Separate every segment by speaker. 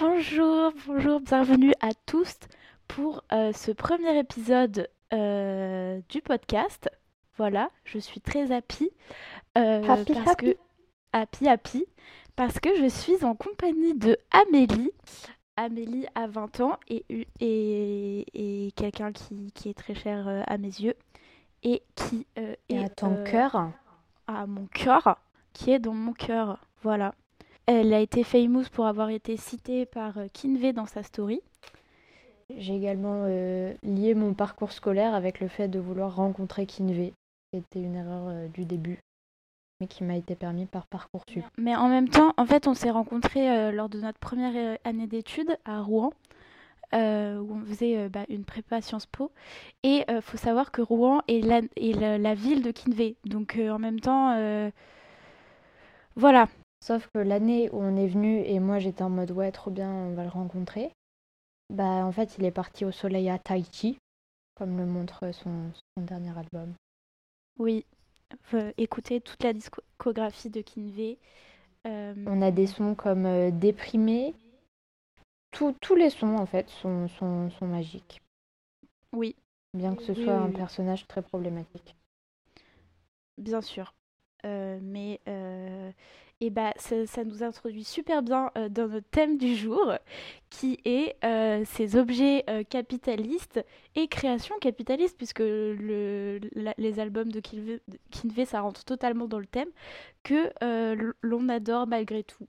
Speaker 1: Bonjour, bonjour, bienvenue à tous pour euh, ce premier épisode euh, du podcast. Voilà, je suis très happy. euh,
Speaker 2: Happy,
Speaker 1: parce
Speaker 2: happy.
Speaker 1: que happy happy parce que je suis en compagnie de Amélie. Amélie a 20 ans et, et, et quelqu'un qui, qui est très cher à mes yeux et qui est
Speaker 2: à ton cœur,
Speaker 1: à mon cœur, qui est dans mon cœur. Voilà. Elle a été famous pour avoir été citée par euh, Kinvey dans sa story.
Speaker 2: j'ai également euh, lié mon parcours scolaire avec le fait de vouloir rencontrer Kinvey. C'était une erreur euh, du début, mais qui m'a été permis par Parcoursup.
Speaker 1: Mais en même temps, en fait, on s'est rencontrés euh, lors de notre première année d'études à Rouen, où on faisait bah, une prépa Sciences Po. Et il faut savoir que Rouen est la, est la, la ville de Kinvey. Donc en même temps, voilà.
Speaker 2: Sauf que l'année où on est venu et moi j'étais en mode ouais trop bien on va le rencontrer, bah en fait il est parti au soleil à Tahiti, comme le montre son, son dernier album.
Speaker 1: Oui. Euh, écoutez toute la discographie de Kinvey. Euh,
Speaker 2: On a des sons comme euh, Déprimé, Tous- tous les sons en fait sont, sont, sont magiques,
Speaker 1: Oui,
Speaker 2: bien que ce
Speaker 1: Oui,
Speaker 2: soit
Speaker 1: oui,
Speaker 2: un
Speaker 1: oui.
Speaker 2: personnage très problématique.
Speaker 1: Bien sûr. Euh, mais euh, et bah, ça, nous introduit super bien euh, dans notre thème du jour, qui est euh, ces objets euh, capitalistes et création capitaliste, puisque les albums de Kinvey, ça rentre totalement dans le thème, que l'on adore malgré tout,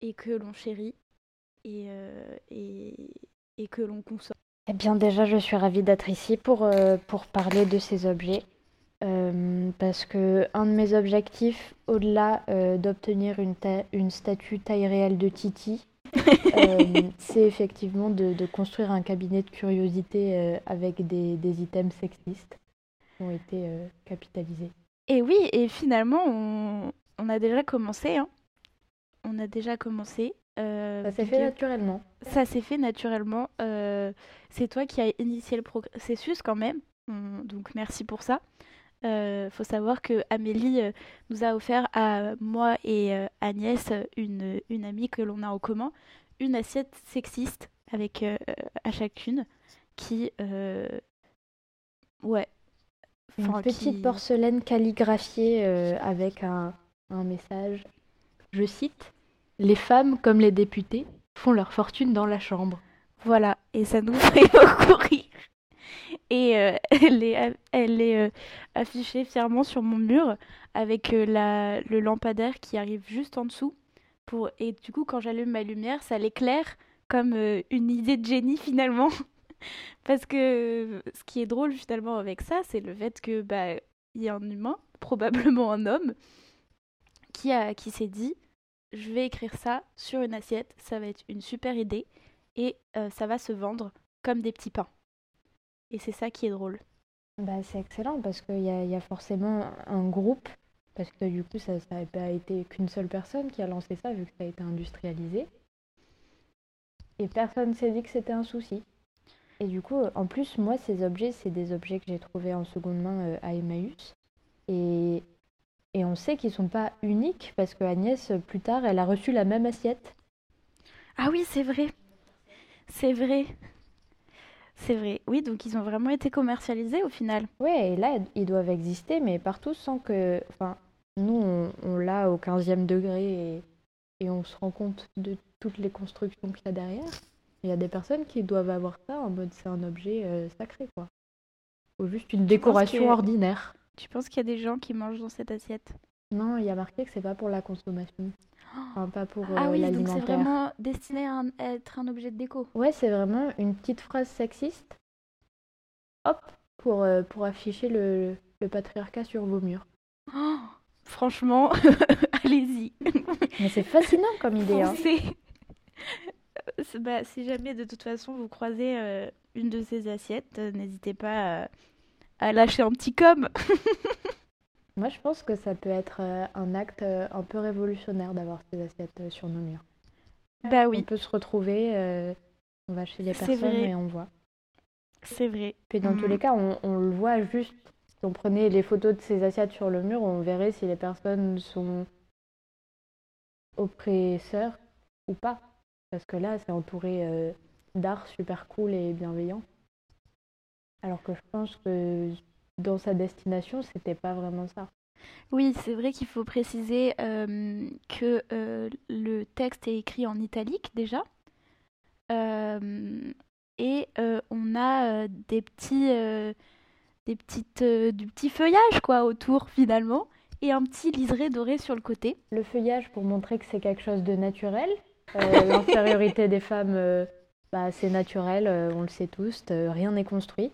Speaker 1: et que l'on chérit, et, que l'on consomme.
Speaker 2: Eh bien déjà, je suis ravie d'être ici pour parler de ces objets. Euh, parce que un de mes objectifs, au-delà euh, d'obtenir une, ta- une statue taille réelle de Titi, euh, c'est effectivement de, de construire un cabinet de curiosité avec des, des items sexistes qui ont été capitalisés.
Speaker 1: Et oui, et finalement, on, on a déjà commencé. Hein. On a déjà commencé.
Speaker 2: Ça s'est fait naturellement.
Speaker 1: Ça s'est fait naturellement. c'est toi qui as initié le processus quand même. On- donc merci pour ça. Euh, faut savoir que Amélie euh, nous a offert à moi et euh, Agnès, une, une amie que l'on a en commun, une assiette sexiste avec à chacune qui, ouais,
Speaker 2: Une
Speaker 1: Enfin,
Speaker 2: petite
Speaker 1: qui-
Speaker 2: porcelaine calligraphiée euh, avec un, un message. Je cite Les femmes, comme les députés, font leur fortune dans la chambre.
Speaker 1: Voilà, et ça nous fait beaucoup rire. Et euh, elle est, euh, affichée fièrement sur mon mur avec euh, la, le lampadaire qui arrive juste en dessous. Pour, et du coup, quand j'allume ma lumière, ça l'éclaire comme une idée de génie finalement. Parce que ce qui est drôle finalement avec ça, c'est le fait que bah, il y a un humain, probablement un homme, qui, a, qui s'est dit je vais écrire ça sur une assiette, ça va être une super idée et ça va se vendre comme des petits pains. Et c'est ça qui est drôle.
Speaker 2: Bah, c'est excellent parce qu'il y a, y a forcément un groupe, parce que du coup, ça n'a pas été qu'une seule personne qui a lancé ça, vu que ça a été industrialisé. Et personne s'est dit que c'était un souci. Et du coup, en plus, moi, ces objets, c'est des objets que j'ai trouvés en seconde main euh, à Emmaüs. Et, et on sait qu'ils sont pas uniques, parce que Agnès, plus tard, elle a reçu la même assiette.
Speaker 1: Ah oui, c'est vrai. C'est vrai. C'est vrai. Oui, donc ils ont vraiment été commercialisés au final.
Speaker 2: Ouais, et là, ils doivent exister, mais partout sans que. Enfin, nous, on, on l'a au 15e degré et, et on se rend compte de toutes les constructions qu'il y a derrière. Il y a des personnes qui doivent avoir ça en mode c'est un objet euh, sacré, quoi. Ou juste une décoration
Speaker 1: que-
Speaker 2: ordinaire.
Speaker 1: Tu penses qu'il y a des gens qui mangent dans cette assiette?
Speaker 2: Non, il y a marqué que c'est pas pour la consommation. Enfin, pas pour
Speaker 1: Ah
Speaker 2: euh,
Speaker 1: oui, donc c'est vraiment destiné à, un- à être un objet de déco.
Speaker 2: Ouais, c'est vraiment une petite phrase sexiste. Hop, pour, euh, pour afficher le, le patriarcat sur vos murs.
Speaker 1: Oh, franchement, allez-y.
Speaker 2: Mais c'est fascinant comme idée, hein.
Speaker 1: C'est- bah, si jamais de toute façon vous croisez euh, une de ces assiettes, euh, n'hésitez pas à, à lâcher un petit com.
Speaker 2: Moi, je pense que ça peut être euh, un acte euh, un peu révolutionnaire d'avoir ces assiettes euh, sur nos murs.
Speaker 1: Bah
Speaker 2: On
Speaker 1: oui,
Speaker 2: peut se retrouver, euh, on va chez les personnes
Speaker 1: vrai.
Speaker 2: et on voit.
Speaker 1: c'est vrai.
Speaker 2: Puis dans tous
Speaker 1: Mm.
Speaker 2: les cas, on, on le voit juste. Si on prenait les photos de ces assiettes sur le mur, on verrait si les personnes sont oppresseurs ou pas. Parce que là, c'est entouré euh, d'art super cool et bienveillant. Alors que je pense que dans sa destination, c'était pas vraiment ça.
Speaker 1: Oui, c'est vrai qu'il faut préciser euh, que euh, le texte est écrit en italique déjà. Euh, et on a des petits, des petites, du petit feuillage quoi autour finalement et un petit liseré doré sur le côté.
Speaker 2: Le feuillage pour montrer que c'est quelque chose de naturel. L'infériorité des femmes, bah, c'est naturel, on le sait tous, rien n'est construit.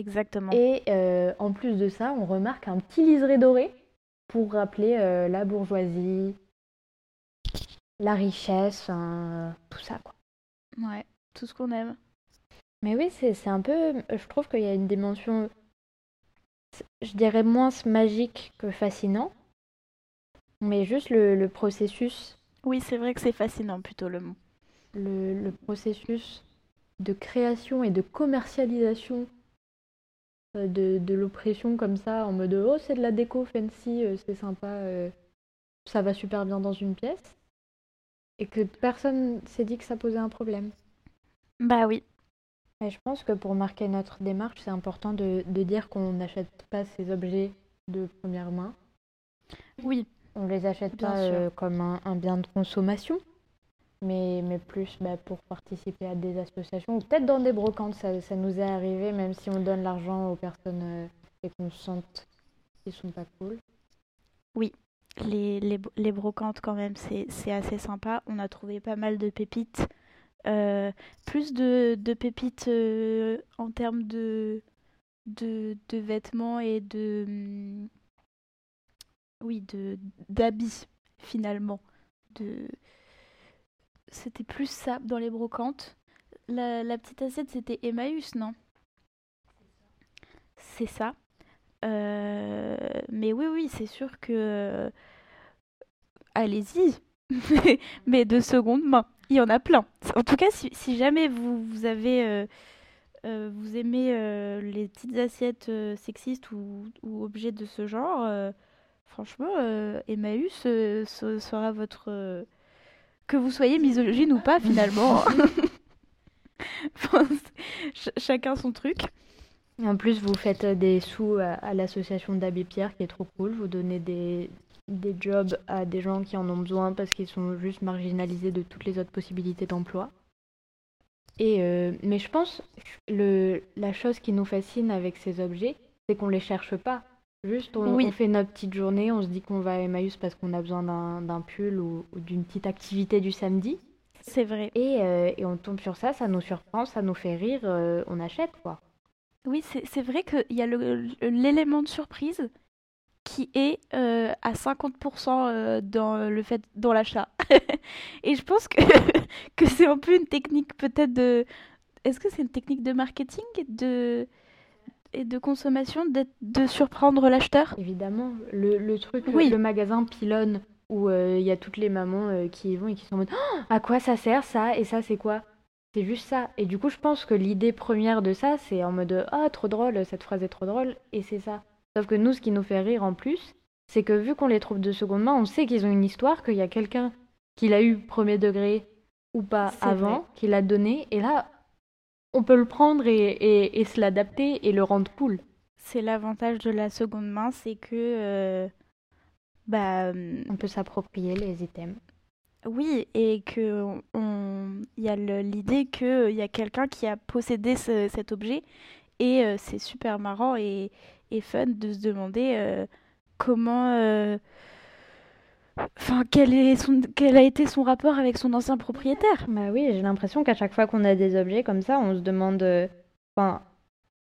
Speaker 1: Exactement.
Speaker 2: Et euh, en plus de ça, on remarque un petit liseré doré pour rappeler euh, la bourgeoisie, la richesse, tout ça quoi.
Speaker 1: Ouais, tout ce qu'on aime.
Speaker 2: Mais oui, c'est un peu. Je trouve qu'il y a une dimension, je dirais moins magique que fascinant, mais juste le, processus.
Speaker 1: Oui, c'est vrai que c'est fascinant plutôt le mot.
Speaker 2: le processus de création et de commercialisation euh, de, l'oppression comme ça, en mode oh c'est de la déco fancy, euh, c'est sympa, euh, ça va super bien dans une pièce, et que personne s'est dit que ça posait un problème.
Speaker 1: Bah oui.
Speaker 2: Et je pense que pour marquer notre démarche, c'est important de, de dire qu'on n'achète pas ces objets de première main.
Speaker 1: Oui.
Speaker 2: On les achète pas comme un, un, bien de consommation mais, mais plus bah, pour participer à des associations ou peut-être dans des brocantes. Ça, ça, nous est arrivé, même si on donne l'argent aux personnes euh, et qu'on sente qu'ils sont pas cool.
Speaker 1: Oui, les, les, les brocantes, quand même, c'est assez sympa. On a trouvé pas mal de pépites. Euh, plus de, de pépites euh, en termes de, de, de, vêtements et de. Hum, oui, d'habits, finalement. De c'était plus ça dans les brocantes. La, petite assiette, c'était Emmaüs, non? C'est ça. Euh, mais oui, oui, c'est sûr que. Euh, allez-y Mais de seconde main. Il y en a plein. En tout cas, si, jamais vous, vous avez. Euh, vous aimez les petites assiettes sexistes ou, ou, objets de ce genre, franchement, Emmaüs sera votre que vous soyez misogyne ou pas finalement. chacun son truc.
Speaker 2: En plus, vous faites des sous à, l'association d'Abbé Pierre qui est trop cool. Vous donnez des, des jobs à des gens qui en ont besoin parce qu'ils sont juste marginalisés de toutes les autres possibilités d'emploi. Et euh, mais je pense le la chose qui nous fascine avec ces objets, c'est qu'on les cherche pas. Juste, on, fait notre petite journée, on se dit qu'on va à Emmaüs parce qu'on a besoin d'un pull ou, d'une petite activité du samedi.
Speaker 1: C'est vrai.
Speaker 2: Et, euh, et, on tombe sur ça, ça nous surprend, ça nous fait rire, euh, on achète quoi.
Speaker 1: Oui, c'est vrai qu'il y a l'élément de surprise qui est euh, à 50% dans le fait dans l'achat. et je pense que, que c'est un peu une technique peut-être de... Est-ce que c'est une technique de marketing de et de consommation de surprendre l'acheteur?
Speaker 2: Évidemment, le, le truc, oui. le, magasin pylône où euh, il y a toutes les mamans euh, qui y vont et qui sont en mode oh, à quoi ça sert ça? Et ça c'est quoi? C'est juste ça. Et du coup, je pense que l'idée première de ça, c'est en mode ah trop drôle, cette phrase est trop drôle et c'est ça. Sauf que nous, ce qui nous fait rire en plus, c'est que vu qu'on les trouve de seconde main, on sait qu'ils ont une histoire, qu'il y a quelqu'un qui l'a eu premier degré ou pas avant, qui l'a donné, et là, on peut le prendre et, se l'adapter et le rendre cool.
Speaker 1: C'est l'avantage de la seconde main, c'est que euh, bah
Speaker 2: on peut s'approprier les items.
Speaker 1: Oui, et que on il y a l'idée qu'il y a quelqu'un qui a possédé cet objet et euh, c'est super marrant et, fun de se demander euh, comment Enfin, quel, est son, quel a été son rapport avec son ancien propriétaire?
Speaker 2: Bah oui, j'ai l'impression qu'à chaque fois qu'on a des objets comme ça, on se demande. Euh, enfin,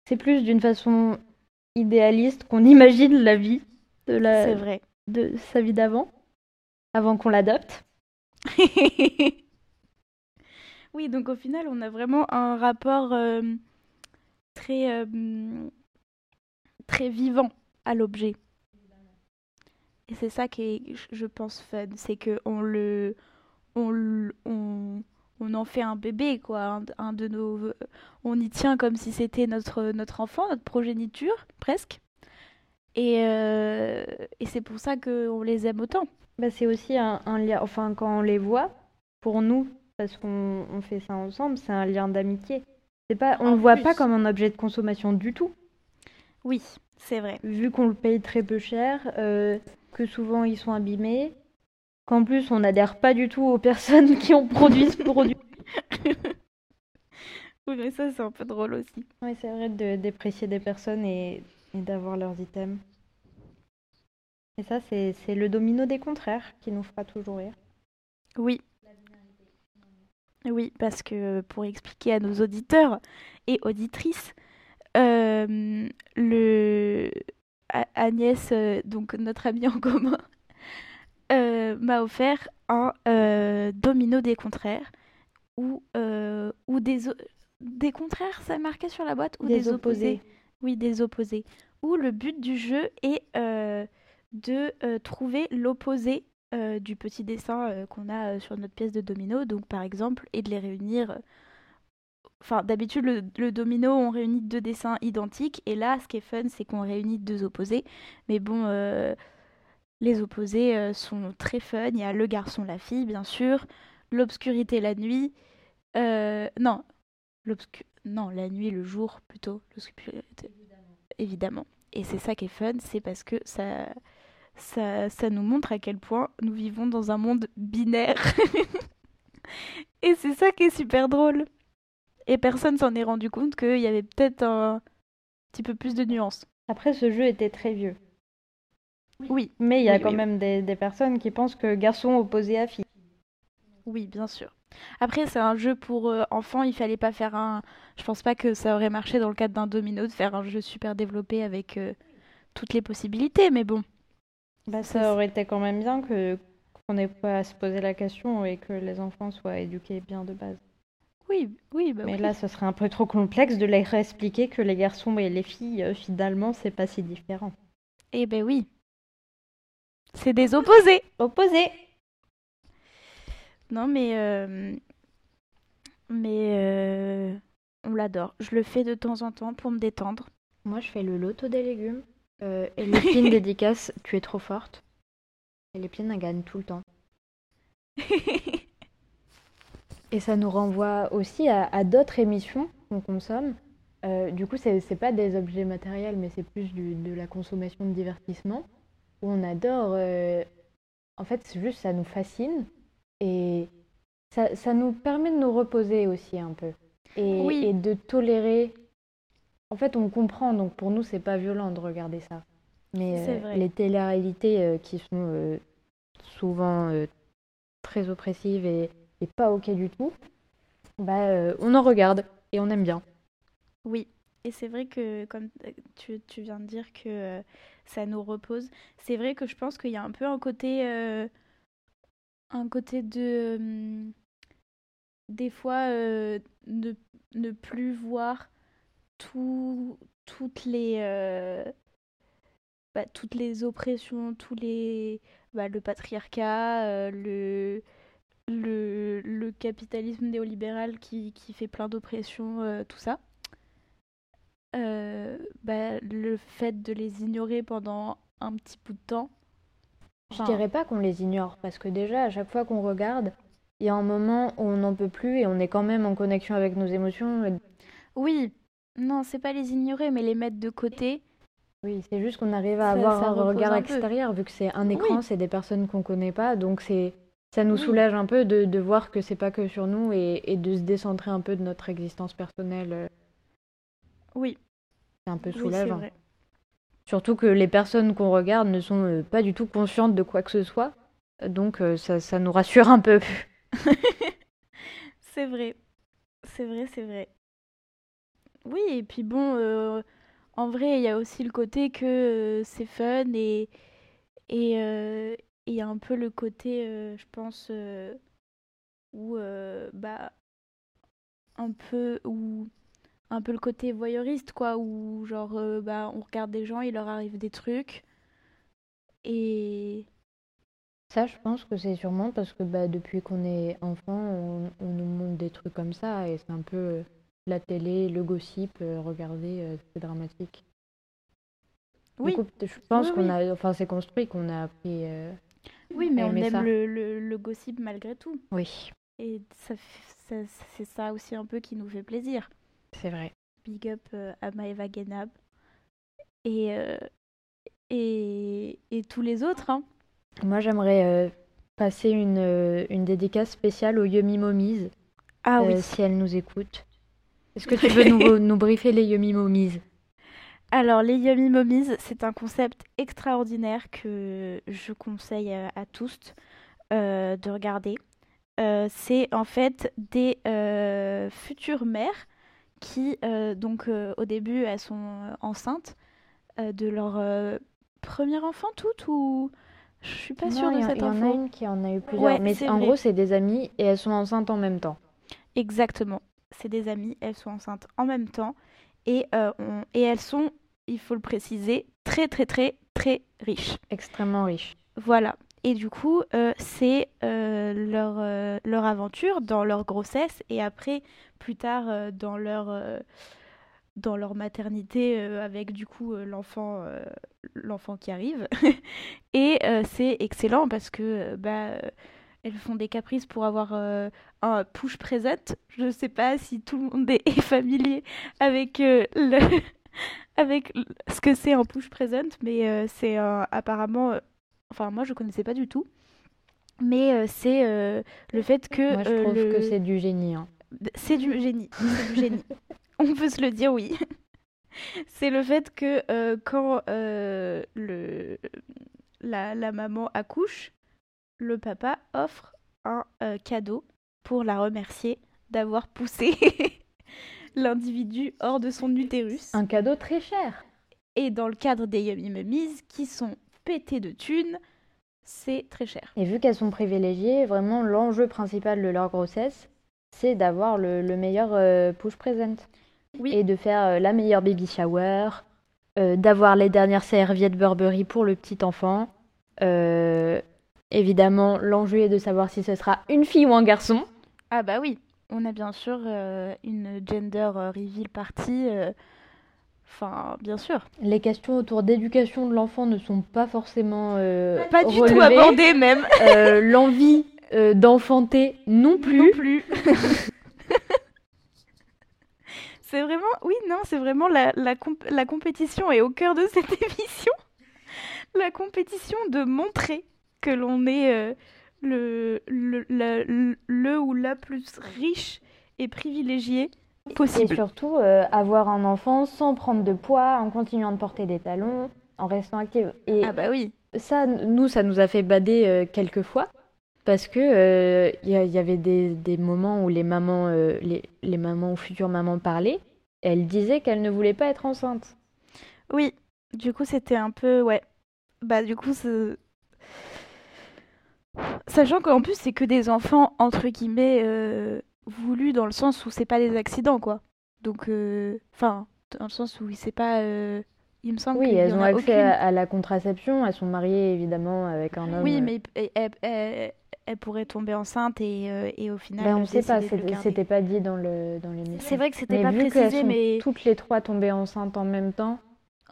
Speaker 2: c'est plus d'une façon idéaliste qu'on imagine la vie de la.
Speaker 1: C'est vrai.
Speaker 2: De sa vie d'avant, avant qu'on l'adopte.
Speaker 1: oui, donc au final, on a vraiment un rapport euh, très euh, très vivant à l'objet. Et c'est ça qui est, je pense, fun. C'est qu'on le. On, on, on en fait un bébé, quoi. Un, de nos. On y tient comme si c'était notre, notre enfant, notre progéniture, presque. Et, euh, et c'est pour ça qu'on les aime autant.
Speaker 2: Bah, c'est aussi un, un lien. Enfin, quand on les voit, pour nous, parce qu'on on fait ça ensemble, c'est un lien d'amitié. C'est pas, on
Speaker 1: En
Speaker 2: le voit
Speaker 1: plus.
Speaker 2: pas comme un objet de consommation du tout,
Speaker 1: Oui, c'est vrai.
Speaker 2: vu qu'on le paye très peu cher, euh, que souvent ils sont abîmés, qu'en plus on n'adhère pas du tout aux personnes qui ont produit ce produit.
Speaker 1: Oui, mais ça, c'est un peu drôle aussi.
Speaker 2: Oui, c'est vrai de déprécier des personnes et, et d'avoir leurs items. Et ça, c'est le domino des contraires qui nous fera toujours rire.
Speaker 1: Oui. Oui, parce que pour expliquer à nos auditeurs et auditrices, euh, le Agnès, euh, donc notre amie en commun, euh, m'a offert un euh, domino des contraires ou, ou des, contraires, ça marquait sur la boîte, ou des, opposés? Oui, des opposés. Où le but du jeu est euh, de euh, trouver l'opposé euh, du petit dessin qu'on a sur notre pièce de domino, donc par exemple, et de les réunir. Enfin, d'habitude, le, domino, on réunit deux dessins identiques, et là, ce qui est fun, c'est qu'on réunit deux opposés. Mais bon, euh, les opposés euh, sont très fun. Il y a le garçon, la fille, bien sûr, l'obscurité, la nuit. Euh, non, non, la nuit, le jour plutôt. L'obscurité, évidemment. Et c'est ça qui est fun, c'est parce que ça, ça, ça nous montre à quel point nous vivons dans un monde binaire. Et c'est ça qui est super drôle. Et personne s'en est rendu compte qu'il y avait peut-être un petit peu plus de nuances.
Speaker 2: Après, ce jeu était très vieux.
Speaker 1: Oui,
Speaker 2: Mais il y a
Speaker 1: Oui,
Speaker 2: quand
Speaker 1: oui,
Speaker 2: même des, des personnes qui pensent que garçon opposé à fille.
Speaker 1: oui, bien sûr. Après, c'est un jeu pour euh, enfants, il fallait pas faire un... Je pense pas que ça aurait marché dans le cadre d'un domino de faire un jeu super développé avec euh, toutes les possibilités, mais bon.
Speaker 2: Bah,
Speaker 1: Ça,
Speaker 2: ça aurait été quand même bien que qu'on n'ait pas à se poser la question et que les enfants soient éduqués bien de base.
Speaker 1: Oui, oui, bah
Speaker 2: Mais
Speaker 1: oui.
Speaker 2: là, ce serait un peu trop complexe de leur expliquer que les garçons et les filles, euh, finalement, c'est pas si différent.
Speaker 1: Eh ben oui. C'est des opposés.
Speaker 2: Opposé
Speaker 1: Non, mais... euh, Mais... euh, On l'adore. Je le fais de temps en temps pour me détendre.
Speaker 2: Moi, je fais le loto des légumes. Euh, et Lépine dédicace, tu es trop forte. Et elle gagne tout le temps. Et ça nous renvoie aussi à, à d'autres émissions qu'on consomme. Euh, du coup, c'est c'est pas des objets matériels, mais c'est plus du- de la consommation de divertissement, où on adore. euh, En fait, c'est juste, ça nous fascine. Et ça, ça nous permet de nous reposer aussi un peu. Et,
Speaker 1: Oui.
Speaker 2: et de tolérer. En fait, on comprend, donc pour nous, c'est pas violent de regarder ça. Mais euh, les télé-réalités euh, qui sont souvent très oppressives et, pas ok du tout, bah, euh, on en regarde et on aime bien.
Speaker 1: Oui, et c'est vrai que, comme tu, tu viens de dire que euh, ça nous repose, c'est vrai que je pense qu'il y a un peu un côté, euh, un côté de, hum, des fois, ne, ne plus voir tout, toutes les, bah, toutes les oppressions, tous les, bah, le patriarcat, le, le, le capitalisme néolibéral qui, qui fait plein d'oppressions, euh, tout ça euh, bah, le fait de les ignorer pendant un petit bout de temps.
Speaker 2: Je
Speaker 1: Enfin,
Speaker 2: dirais pas qu'on les ignore, parce que déjà, à chaque fois qu'on regarde, il y a un moment où on n'en peut plus et on est quand même en connexion avec nos émotions.
Speaker 1: Oui, non, c'est pas les ignorer, mais les mettre de côté.
Speaker 2: Oui, c'est juste qu'on arrive à
Speaker 1: Ça-
Speaker 2: avoir
Speaker 1: ça
Speaker 2: un regard
Speaker 1: un peu.
Speaker 2: extérieur, vu que c'est un écran,
Speaker 1: Oui.
Speaker 2: c'est des personnes qu'on connaît pas, donc c'est ça nous
Speaker 1: Oui.
Speaker 2: soulage un peu de, de voir que c'est pas que sur nous et, et de se décentrer un peu de notre existence personnelle. euh,
Speaker 1: Oui,
Speaker 2: C'est un peu
Speaker 1: oui,
Speaker 2: soulageant.
Speaker 1: vrai.
Speaker 2: Surtout que les personnes qu'on regarde ne sont euh, pas du tout conscientes de quoi que ce soit, donc euh, ça, ça nous rassure un peu.
Speaker 1: C'est vrai. C'est vrai, c'est vrai. Oui, et puis bon, euh, en vrai, il y a aussi le côté que euh, c'est fun et et euh, et il y a un peu le côté, euh, je pense, euh, où euh, bah un peu où un peu le côté voyeuriste quoi, où genre bah on regarde des gens, il leur arrive des trucs et
Speaker 2: Ça, je pense que c'est sûrement parce que bah, depuis qu'on est enfant, on, on nous montre des trucs comme ça et c'est un peu la télé, le gossip, regardez, euh, c'est dramatique.
Speaker 1: Oui,
Speaker 2: coup, je pense
Speaker 1: Oui,
Speaker 2: qu'on
Speaker 1: oui.
Speaker 2: a, enfin, c'est construit qu'on a appris. euh,
Speaker 1: oui, mais on aime le, le, le gossip malgré tout.
Speaker 2: Oui.
Speaker 1: Et ça, c'est ça aussi un peu qui nous fait plaisir.
Speaker 2: C'est vrai.
Speaker 1: Big up à Maeva Genab. Et, et, et, tous les autres. Hein.
Speaker 2: Moi, j'aimerais passer une, une, dédicace spéciale aux Yumi Momies. Ah oui. Si elles nous écoutent. Est-ce que tu veux nous, nous briefer les Yumi Momies
Speaker 1: alors, les Yummy Mommies, c'est un concept extraordinaire que je conseille à, tous euh, de regarder. Euh, c'est en fait des euh, futures mères qui, donc au début, elles sont enceintes de leur premier enfant toutes ou je suis pas sûre de cette info.
Speaker 2: Il y en a une qui en a eu plusieurs, mais en gros, c'est des amies et elles sont enceintes en même temps.
Speaker 1: Exactement, c'est des amies, elles sont enceintes en même temps et, et elles sont il faut le préciser, très très très très riches.
Speaker 2: Extrêmement riches.
Speaker 1: Voilà. Et du coup, euh, c'est euh, leur, euh, leur aventure dans leur grossesse et après, plus tard, dans, leur, dans leur maternité avec du coup l'enfant l'enfant qui arrive. et c'est excellent parce que bah, elles font des caprices pour avoir un push present. Je ne sais pas si tout le monde est familier avec le avec ce que c'est un push present, mais euh, c'est apparemment. Euh, enfin, moi, je connaissais pas du tout. Mais euh, c'est le fait que.
Speaker 2: Moi, je trouve que c'est du génie. Hein.
Speaker 1: C'est du génie. C'est du génie. On peut se le dire, oui. c'est le fait que quand le, la, la, maman accouche, le papa offre un cadeau pour la remercier d'avoir poussé l'individu hors de son utérus.
Speaker 2: Un cadeau très cher.
Speaker 1: Et dans le cadre des Yummy Mummies, qui sont pétés de thunes, c'est très cher.
Speaker 2: Et vu qu'elles sont privilégiées, vraiment l'enjeu principal de leur grossesse, c'est d'avoir le, meilleur euh, push present. Oui. Et de faire euh, la meilleure baby shower, euh, d'avoir les dernières serviettes Burberry pour le petit enfant. Évidemment, l'enjeu est de savoir si ce sera une fille ou un garçon.
Speaker 1: Ah bah oui. On a bien sûr euh, une gender euh, reveal party. Euh, enfin, bien sûr.
Speaker 2: Les questions autour d'éducation de l'enfant ne sont pas forcément
Speaker 1: pas du tout abordées même.
Speaker 2: L'envie d'enfanter non plus.
Speaker 1: Non plus. c'est vraiment, oui, non, c'est vraiment la, la, la compétition est au cœur de cette émission. la compétition de montrer que l'on est le, le, le, ou la plus riche et privilégié possible.
Speaker 2: Et surtout, euh, avoir un enfant sans prendre de poids, en continuant de porter des talons, en restant active.
Speaker 1: Et ah bah oui.
Speaker 2: Ça, nous, ça nous a fait bader euh, quelques fois. Parce que il euh, y, avait des, des, moments où les mamans, les, les mamans ou futures mamans parlaient. elles disaient qu'elles ne voulaient pas être enceintes.
Speaker 1: Oui, du coup, c'était un peu. Ouais. Bah, du coup, Sachant qu'en plus, c'est que des enfants, entre guillemets, euh, voulus dans le sens où c'est pas des accidents, quoi. Donc, euh, enfin, dans le sens où c'est pas. Euh, il me semble
Speaker 2: Oui, elles ont accès à, la contraception, elles sont mariées évidemment avec un homme.
Speaker 1: Oui, mais elles, pourraient tomber enceintes et, et au final.
Speaker 2: Ben, on sait pas, c'était pas dit dans le dans l'émission.
Speaker 1: C'est vrai que c'était pas vu précisé, mais.
Speaker 2: Toutes les trois tombées enceintes en même temps.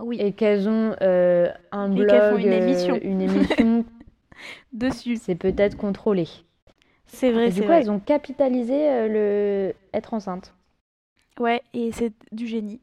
Speaker 2: Oui. Et qu'elles ont un blog, une émission, une émission
Speaker 1: dessus.
Speaker 2: C'est peut-être contrôlé.
Speaker 1: C'est vrai,
Speaker 2: c'est
Speaker 1: Du coup, elles
Speaker 2: ont capitalisé euh, le être enceinte.
Speaker 1: Ouais, et c'est du génie.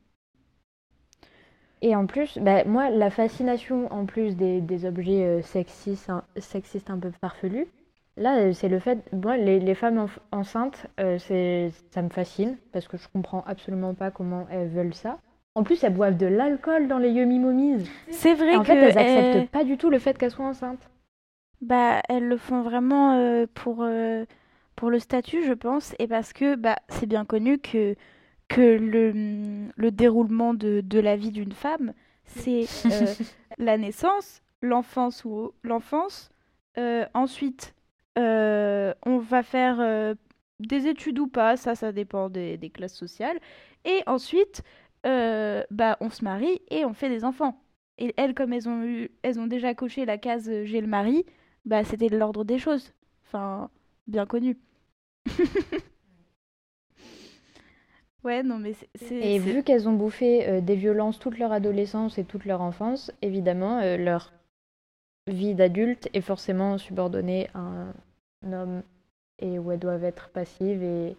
Speaker 2: Et en plus, bah, moi, la fascination en plus des, des objets euh, sexistes, sexistes un peu farfelus, là, euh, c'est le fait, moi, les, les femmes enceintes, c'est, ça me fascine parce que je comprends absolument pas comment elles veulent ça. En plus, elles boivent de l'alcool dans les yummy mommies.
Speaker 1: C'est vrai
Speaker 2: en
Speaker 1: que
Speaker 2: fait, elles acceptent pas du tout le fait qu'elles soient enceintes.
Speaker 1: Bah, elles le font vraiment euh, pour, euh, pour le statut, je pense, et parce que bah, c'est bien connu que, que le, le déroulement de, de la vie d'une femme, c'est euh, la naissance, l'enfance ou l'enfance. ensuite, on va faire des études ou pas, ça, ça dépend des, des classes sociales. Et ensuite, bah, on se marie et on fait des enfants. Et elles, comme elles ont, eu, elles ont déjà coché la case j'ai le mari, bah c'était l'ordre des choses. Enfin, bien connu. ouais, non, mais c'est.
Speaker 2: Et vu qu'elles ont bouffé euh, des violences toute leur adolescence et toute leur enfance, évidemment, euh, leur vie d'adulte est forcément subordonnée à un homme et où elles doivent être passives et,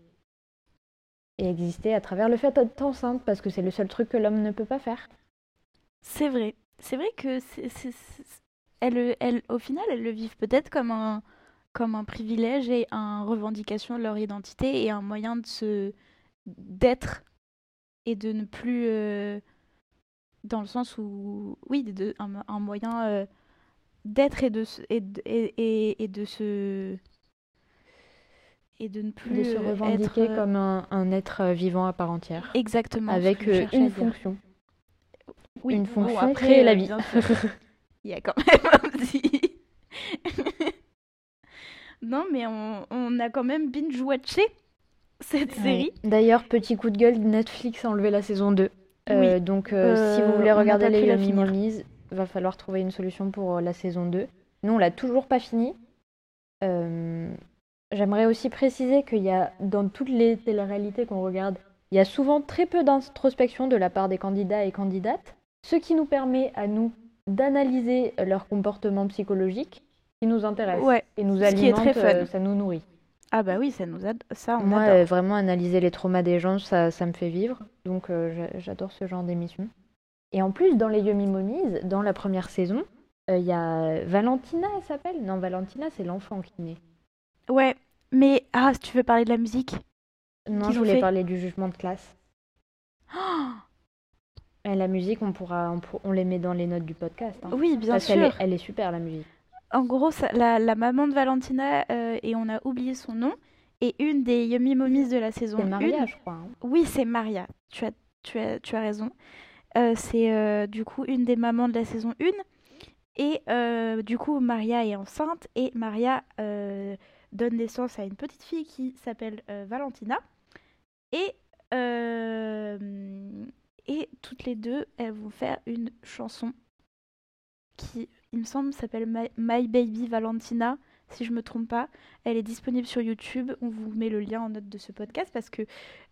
Speaker 2: et exister à travers le fait d'être enceinte parce que c'est le seul truc que l'homme ne peut pas faire.
Speaker 1: C'est vrai. C'est vrai que c'est- elles, elles- au final, elles le vivent peut-être comme un, comme un privilège et une revendication de leur identité et un moyen de se d'être et de ne plus euh, dans le sens où oui de, un, un moyen euh, d'être et de se- et, de- et, et- de se et de ne plus
Speaker 2: De se
Speaker 1: euh,
Speaker 2: revendiquer
Speaker 1: être,
Speaker 2: comme un, un être vivant à part entière.
Speaker 1: exactement
Speaker 2: Avec euh, une fonction.
Speaker 1: Oui,
Speaker 2: une fonction,
Speaker 1: après,
Speaker 2: créer la vie.
Speaker 1: bien sûr. Il y a quand même un petit. non, mais on, on a quand même binge-watché cette série.
Speaker 2: D'ailleurs, petit coup de gueule, Netflix a enlevé la saison 2. Euh, donc, euh, si
Speaker 1: Euh,
Speaker 2: vous voulez regarder les Yummy. Mummies, va falloir trouver une solution pour la saison 2. Nous, on l'a toujours pas fini. Euh, J'aimerais aussi préciser qu'il y a, dans toutes les téléréalités qu'on regarde, il y a souvent très peu d'introspection de la part des candidats et candidates, ce qui nous permet à nous d'analyser leur comportement psychologique qui nous intéresse
Speaker 1: Ouais.
Speaker 2: et nous
Speaker 1: Ce qui est
Speaker 2: alimente,
Speaker 1: très fun.
Speaker 2: euh, ça nous nourrit.
Speaker 1: Ah bah oui, ça nous a... ça on
Speaker 2: Moi,
Speaker 1: adore.
Speaker 2: euh, vraiment, analyser les traumas des gens, ça, ça me fait vivre. Donc, euh, j'a- j'adore ce genre d'émission. Et en plus, dans les Yummy Mummies, dans la première saison, euh, il y a Valentina, elle s'appelle? Non, Valentina, c'est l'enfant qui naît.
Speaker 1: Ouais, mais ah, si tu veux parler de la musique?
Speaker 2: Non, je voulais
Speaker 1: fait
Speaker 2: parler du jugement de classe. Et la musique, on pourra, on, pour- on les met dans les notes du podcast. hein.
Speaker 1: Oui, bien
Speaker 2: Parce
Speaker 1: sûr.
Speaker 2: qu'elle est, elle est super, la musique.
Speaker 1: En gros, ça- la, la maman de Valentina, euh, et on a oublié son nom, est une des Yummy Mommies de la saison
Speaker 2: C'est Maria,
Speaker 1: 1.
Speaker 2: je crois. hein.
Speaker 1: Oui, c'est Maria. Tu as, tu as, tu as raison. Euh, c'est euh, du coup une des mamans de la saison 1. Et du coup, Maria est enceinte et Maria donne naissance à une petite fille qui s'appelle Valentina. Et, et toutes les deux, elles vont faire une chanson qui, il me semble, s'appelle My, Baby Valentina, si je me trompe pas. Elle est disponible sur YouTube. On vous met le lien en note de ce podcast parce que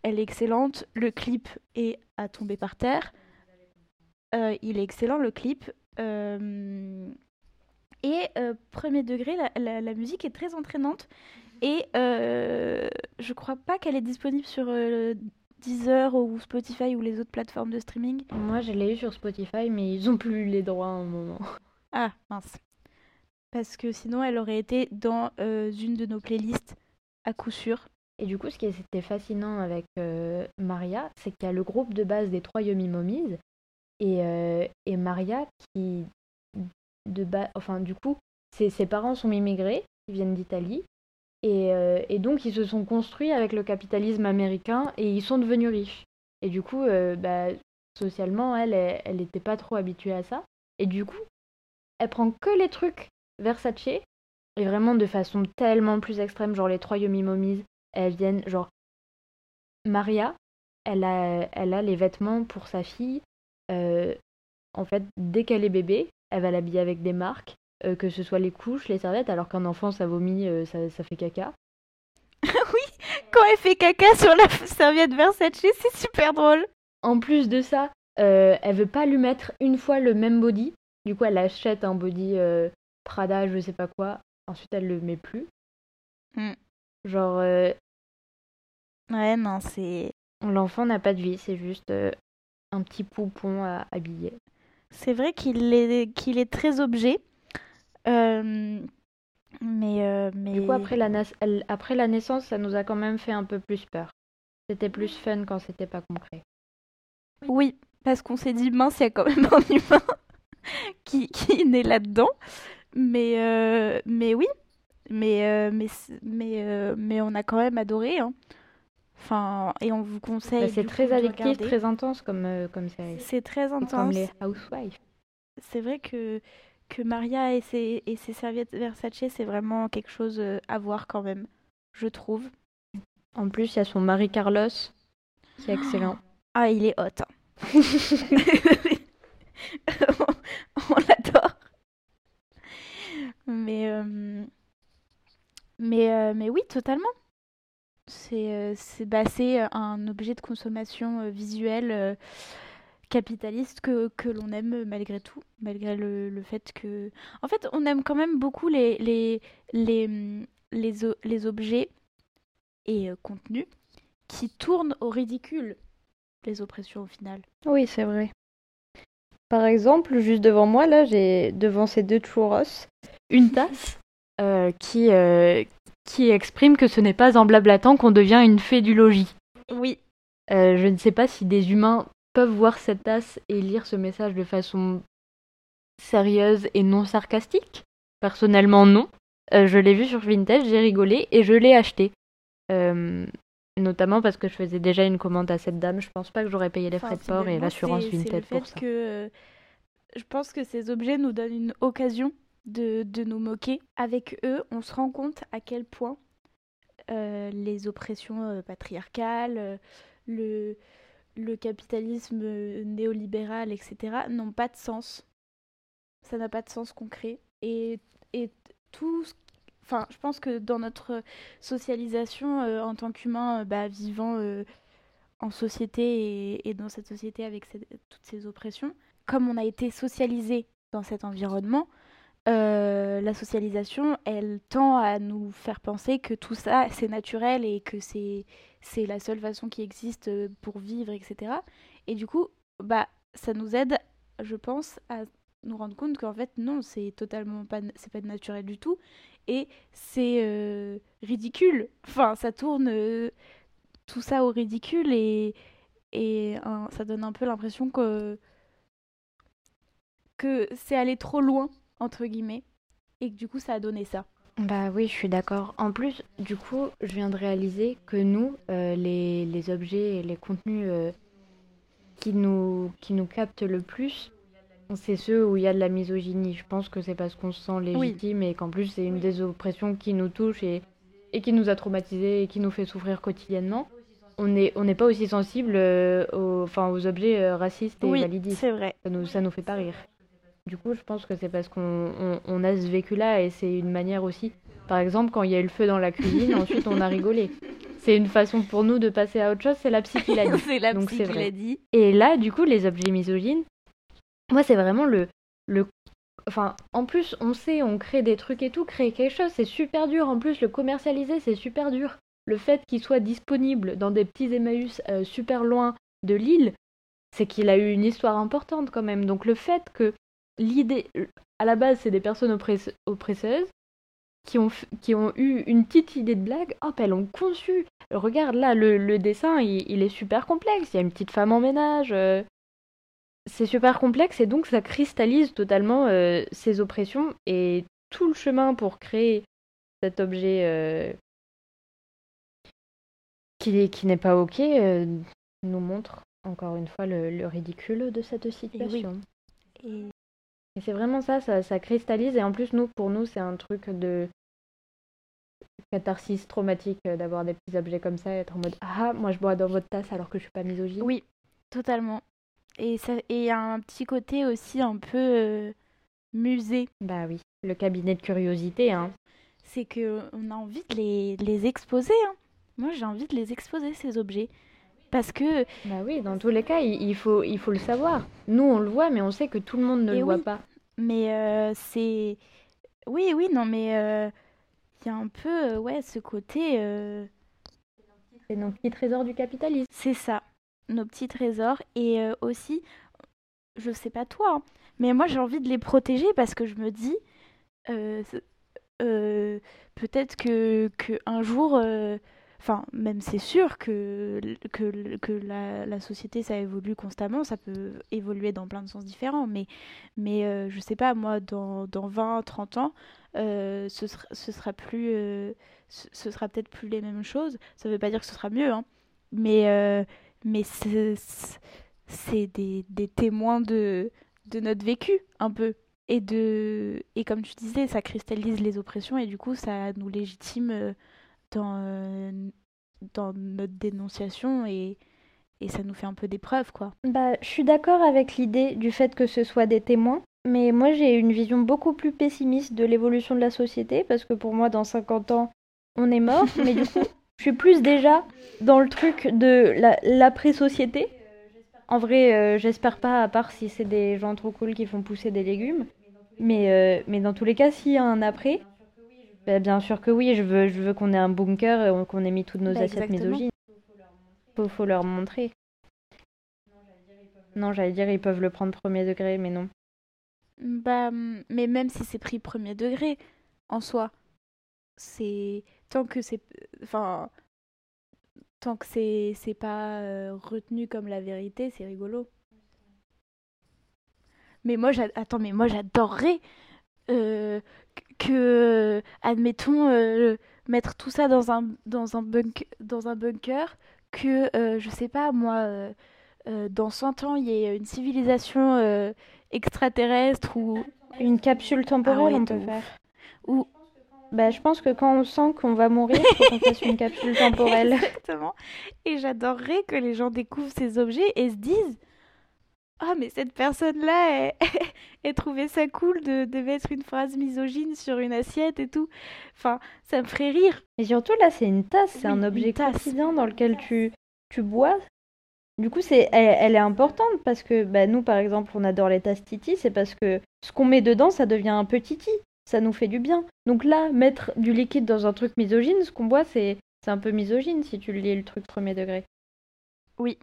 Speaker 1: elle est excellente. Le clip est à tomber par terre. Euh, il est excellent le clip. Euh, Et euh, premier degré, la, musique est très entraînante. Et je crois pas qu'elle est disponible sur Deezer ou Spotify ou les autres plateformes de streaming.
Speaker 2: Moi, je l'ai eu sur Spotify, mais ils ont plus eu les droits à un moment.
Speaker 1: Ah, mince. Parce que sinon, elle aurait été dans euh, une de nos playlists, à coup sûr.
Speaker 2: Et du coup, ce qui était fascinant avec euh, Maria, c'est qu'il y a le groupe de base des trois Yummy Mummies et, euh, et Maria qui, de ba- enfin, du coup, ses, ses parents sont immigrés, ils viennent d'Italie, et, euh, et donc ils se sont construits avec le capitalisme américain et ils sont devenus riches. Et du coup, euh, bah, socialement, elle, elle n'était pas trop habituée à ça. Et du coup, elle prend que les trucs Versace, et vraiment de façon tellement plus extrême, genre les trois Yummy Mummies, elles viennent, genre, Maria, elle a, elle a les vêtements pour sa fille. euh, en fait, dès qu'elle est bébé, elle va l'habiller avec des marques, euh, que ce soit les couches, les serviettes, alors qu'un enfant, ça vomit, euh, ça, ça fait caca.
Speaker 1: Quand elle fait caca sur la serviette Versace, c'est super drôle.
Speaker 2: En plus de ça, euh, elle veut pas lui mettre une fois le même body. Du coup, elle achète un body euh, Prada, je sais pas quoi. Ensuite, elle le met plus.
Speaker 1: Mm.
Speaker 2: Genre,
Speaker 1: Ouais, non, c'est.
Speaker 2: l'enfant n'a pas de vie, c'est juste un petit poupon à habiller.
Speaker 1: C'est vrai qu'il est, qu'il est très objet. Euh, Mais, euh, mais...
Speaker 2: Du coup, après la, après naissance, ça nous a quand même fait un peu plus peur. C'était plus fun quand c'était pas concret.
Speaker 1: Oui, parce qu'on s'est dit, mince, il y a quand même un humain qui, qui est né là-dedans. Mais, euh, mais oui, mais, euh, mais, mais, euh, mais on a quand même adoré. hein. Enfin, et on vous conseille.
Speaker 2: Bah, c'est très addictif, très intense comme, comme série.
Speaker 1: C'est très
Speaker 2: C'est comme
Speaker 1: intense.
Speaker 2: les Housewives.
Speaker 1: C'est vrai que, que Maria et ses, et ses serviettes Versace, c'est vraiment quelque chose euh, à voir quand même, je trouve.
Speaker 2: En plus, il y a son mari Carlos, qui est excellent.
Speaker 1: Ah, il est hot. hein. on l'adore. Mais, euh, mais, euh, mais oui, totalement. C'est euh, bah, un objet de consommation visuelle capitaliste que, que l'on aime malgré tout, malgré le, le fait que... En fait, on aime quand même beaucoup les, les, les, les, les objets et euh, contenu qui tournent au ridicule les oppressions au final.
Speaker 2: Oui, c'est vrai. Par exemple, juste devant moi, là, j'ai devant ces deux churros une tasse euh, qui, euh, qui exprime que ce n'est pas en blablatant qu'on devient une fée du logis.
Speaker 1: Oui.
Speaker 2: Euh, je ne sais pas si des humains peuvent voir cette tasse et lire ce message de façon sérieuse et non sarcastique? Personnellement, non. je l'ai vu sur Vintage, j'ai rigolé et je l'ai acheté. Notamment parce que je faisais déjà une commande à cette dame. Je pense pas que j'aurais payé les frais de port et l'assurance Vinted pour ça.
Speaker 1: Que, euh, je pense que ces objets nous donnent une occasion de, de, nous moquer. Avec eux, on se rend compte à quel point euh, les oppressions euh, patriarcales, le, le capitalisme néolibéral, etc., n'ont pas de sens. Ça n'a pas de sens concret. Et, et tout Enfin, je pense que dans notre socialisation euh, en tant qu'humain euh, bah, vivant euh, en société et, dans cette société avec toutes ces oppressions, comme on a été socialisé dans cet environnement, la socialisation, elle tend à nous faire penser que tout ça, c'est naturel et que c'est la seule façon qui existe pour vivre, etc. Et du coup, bah, ça nous aide, je pense, à nous rendre compte qu'en fait, non, c'est totalement pas, pas naturel du tout et c'est euh, ridicule. Enfin, ça tourne euh, tout ça au ridicule et, et ça donne un peu l'impression que, que c'est allé trop loin, entre guillemets, et que du coup ça a donné ça.
Speaker 2: Bah oui, je suis d'accord. En plus, du coup, je viens de réaliser que nous, euh, les, les, objets et les contenus qui, nous, qui nous captent le plus, c'est ceux où il y a de la misogynie. Je pense que c'est parce qu'on se sent légitime et qu'en plus c'est une des oppressions qui nous touche et, et qui nous a traumatisés et qui nous fait souffrir quotidiennement. On n'est on pas aussi sensible euh, aux, enfin, aux objets euh, racistes et
Speaker 1: oui,
Speaker 2: validistes.
Speaker 1: c'est vrai.
Speaker 2: Ça nous, ça nous fait pas rire. Du coup, je pense que c'est parce qu'on on, a ce vécu-là et c'est une manière aussi. Par exemple, quand il y a eu le feu dans la cuisine, ensuite on a rigolé. C'est une façon pour nous de passer à autre chose, c'est la psy qui l'a dit.
Speaker 1: c'est la psy qui l'a dit.
Speaker 2: Et là, du coup, les objets misogynes, moi, c'est vraiment le, le. Enfin, en plus, on sait, on crée des trucs et tout, créer quelque chose, c'est super dur. En plus, le commercialiser, c'est super dur. Le fait qu'il soit disponible dans des petits Emmaüs euh, super loin de l'île, c'est qu'il a eu une histoire importante quand même. Donc le fait que l'idée, à la base, c'est des personnes oppresseuses qui ont, qui ont eu une petite idée de blague, hop, elles ont conçu. Regarde là, le, dessin, il, est super complexe. Il y a une petite femme en ménage, euh, c'est super complexe et donc ça cristallise totalement euh, ces oppressions et tout le chemin pour créer cet objet euh, qui, qui n'est pas ok nous montre encore une fois le, ridicule de cette situation. Et, c'est vraiment ça, ça, ça, cristallise et en plus nous pour nous c'est un truc de catharsis traumatique d'avoir des petits objets comme ça et être en mode ah moi je bois dans votre tasse alors que je suis pas misogyne.
Speaker 1: Oui, totalement. Et il y a un petit côté aussi un peu euh, musée.
Speaker 2: Bah oui, le cabinet de curiosité. Hein.
Speaker 1: C'est qu'on a envie de les, les exposer. Hein. Moi, j'ai envie de les exposer, ces objets. Parce que...
Speaker 2: Bah oui, dans tous les cas, il, faut, il faut le savoir. Nous, on le voit, mais on sait que tout le monde ne le voit pas.
Speaker 1: Mais euh, c'est... Oui, oui, non, mais euh, il y a un peu, ouais, ce côté...
Speaker 2: C'est nos petits trésors du capitalisme.
Speaker 1: C'est ça nos petits trésors et euh, aussi, je sais pas toi, hein, mais moi j'ai envie de les protéger parce que je me dis, euh, euh, peut-être que, que, un jour, enfin même c'est sûr que, la, société ça évolue constamment, ça peut évoluer dans plein de sens différents, mais, mais je sais pas, moi dans, dans 20, 30 ans, ce, sera, ce sera plus... ce sera peut-être plus les mêmes choses. Ça veut pas dire que ce sera mieux, hein. mais, mais c'est des, témoins de, notre vécu, un peu. Et, comme tu disais, ça cristallise les oppressions et du coup, ça nous légitime euh, dans, euh, dans notre dénonciation et, et ça nous fait un peu des preuves, quoi.
Speaker 2: Bah, je suis d'accord avec l'idée du fait que ce soit des témoins, mais moi j'ai une vision beaucoup plus pessimiste de l'évolution de la société parce que pour moi, dans 50 ans, on est mort, mais du coup, je suis plus déjà dans le truc de l'après-société. En vrai, euh, j'espère pas, à part si c'est des gens trop cool qui font pousser des légumes. Mais, euh, mais dans tous les cas, s'il y a un après, Bah, bien sûr que oui, je veux, je veux qu'on ait un bunker et qu'on ait mis toutes nos
Speaker 1: Bah,
Speaker 2: assiettes
Speaker 1: exactement.
Speaker 2: misogynes. Faut, faut leur montrer. Non, j'allais dire, ils peuvent le prendre premier degré, mais non.
Speaker 1: Bah, mais même si c'est pris premier degré, en soi, c'est tant que c'est, enfin, tant que c'est c'est pas euh, retenu comme la vérité, c'est rigolo. Mais moi, attends, mais moi j'adorerais euh, que, admettons, euh, mettre tout ça dans un dans un bunk dans un bunker, que euh, je sais pas moi. euh, euh, dans 100 ans, il y ait une civilisation euh, extraterrestre ou,
Speaker 2: Une capsule temporelle,
Speaker 1: Ah ouais,
Speaker 2: on peut
Speaker 1: ouf.
Speaker 2: faire.
Speaker 1: ou
Speaker 2: Bah, je pense que quand on sent qu'on va mourir, faut qu'on fasse une capsule temporelle.
Speaker 1: Exactement. Et j'adorerais que les gens découvrent ces objets et se disent Ah, mais cette personne-là, elle, elle trouvait ça cool de, de mettre une phrase misogyne sur une assiette et tout. Enfin, ça me ferait rire.
Speaker 2: Et surtout, là, c'est une tasse, c'est
Speaker 1: Oui,
Speaker 2: un objet quotidien dans lequel tu, tu bois. Du coup, c'est, elle, elle est importante parce que bah, nous, par exemple, on adore les tasses Titi, c'est parce que ce qu'on met dedans, ça devient un peu Titi. Ça nous fait du bien. Donc là, mettre du liquide dans un truc misogyne, ce qu'on boit, c'est, c'est un peu misogyne si tu lis le truc premier degré.
Speaker 1: Oui.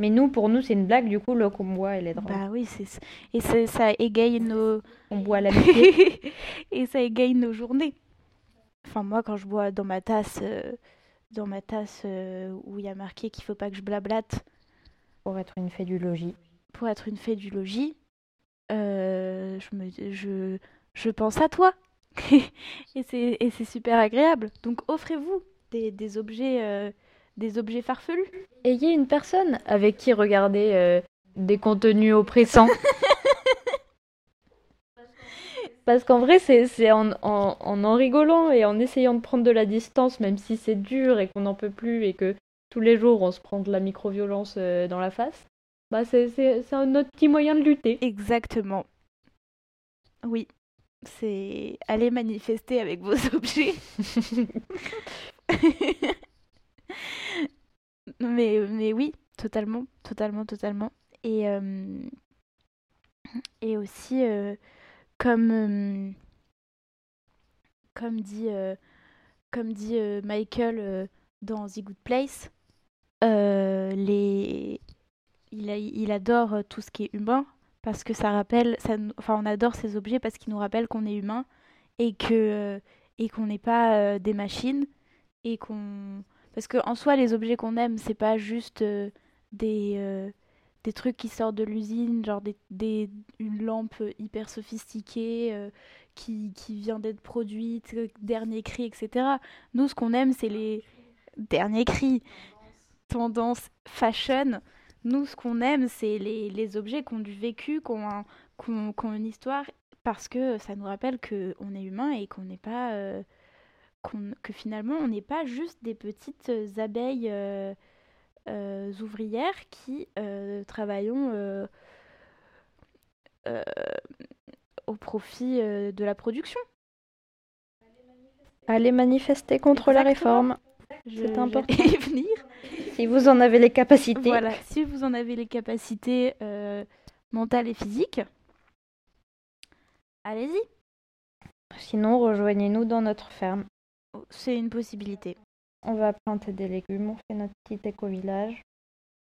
Speaker 2: Mais nous, pour nous, c'est une blague, du coup, l'eau qu'on boit, elle est drôle.
Speaker 1: Bah oui, c'est et c'est- ça égaye nos.
Speaker 2: On boit l'amitié.
Speaker 1: et ça égaye nos journées. Enfin, moi, quand je bois dans ma tasse, euh, dans ma tasse euh, où il y a marqué qu'il faut pas que je blablate.
Speaker 2: pour être une fée du logis.
Speaker 1: pour être une fée du logis, euh, je, me, je, je pense à toi. et c'est et c'est super agréable. Donc offrez-vous des, des objets, des objets farfelus.
Speaker 2: Ayez une personne avec qui regarder euh, des contenus oppressants. Parce qu'en vrai, c'est c'est en, en, en en rigolant et en essayant de prendre de la distance, même si c'est dur et qu'on n'en peut plus et que tous les jours on se prend de la micro-violence euh, dans la face, bah c'est c'est- c'est un notre petit moyen de lutter.
Speaker 1: Exactement. Oui. C'est aller manifester avec vos objets. mais, mais oui, totalement, totalement, totalement. Et, euh, et aussi, euh, comme, euh, comme dit, euh, comme dit euh, Michael euh, dans The Good Place, euh, les... il, a- il adore euh, tout ce qui est humain parce que ça rappelle, ça, enfin, on adore ces objets parce qu'ils nous rappellent qu'on est humain et que euh, et qu'on n'est pas euh, des machines et qu'on parce que en soi les objets qu'on aime c'est pas juste euh, des euh, des trucs qui sortent de l'usine genre des, des une lampe hyper sophistiquée euh, qui qui vient d'être produite dernier cri etc nous ce qu'on aime c'est les derniers cris. Tendance fashion. Nous ce qu'on aime c'est les, les objets qui ont du vécu qui ont, un- qui ont- qui ont une histoire parce que ça nous rappelle que on est humain et qu'on n'est pas euh, que finalement on n'est pas juste des petites abeilles euh, euh, ouvrières qui euh, travaillons euh, euh, au profit euh, de la production.
Speaker 2: Allez manifester contre la réforme,
Speaker 1: Je-
Speaker 2: C'est important.
Speaker 1: y venir.
Speaker 2: si vous en avez les capacités.
Speaker 1: Voilà, si vous en avez les capacités euh, mentales et physiques, allez-y.
Speaker 2: Sinon, rejoignez-nous dans notre ferme.
Speaker 1: C'est une possibilité.
Speaker 2: On va planter des légumes, on fait notre petit éco-village.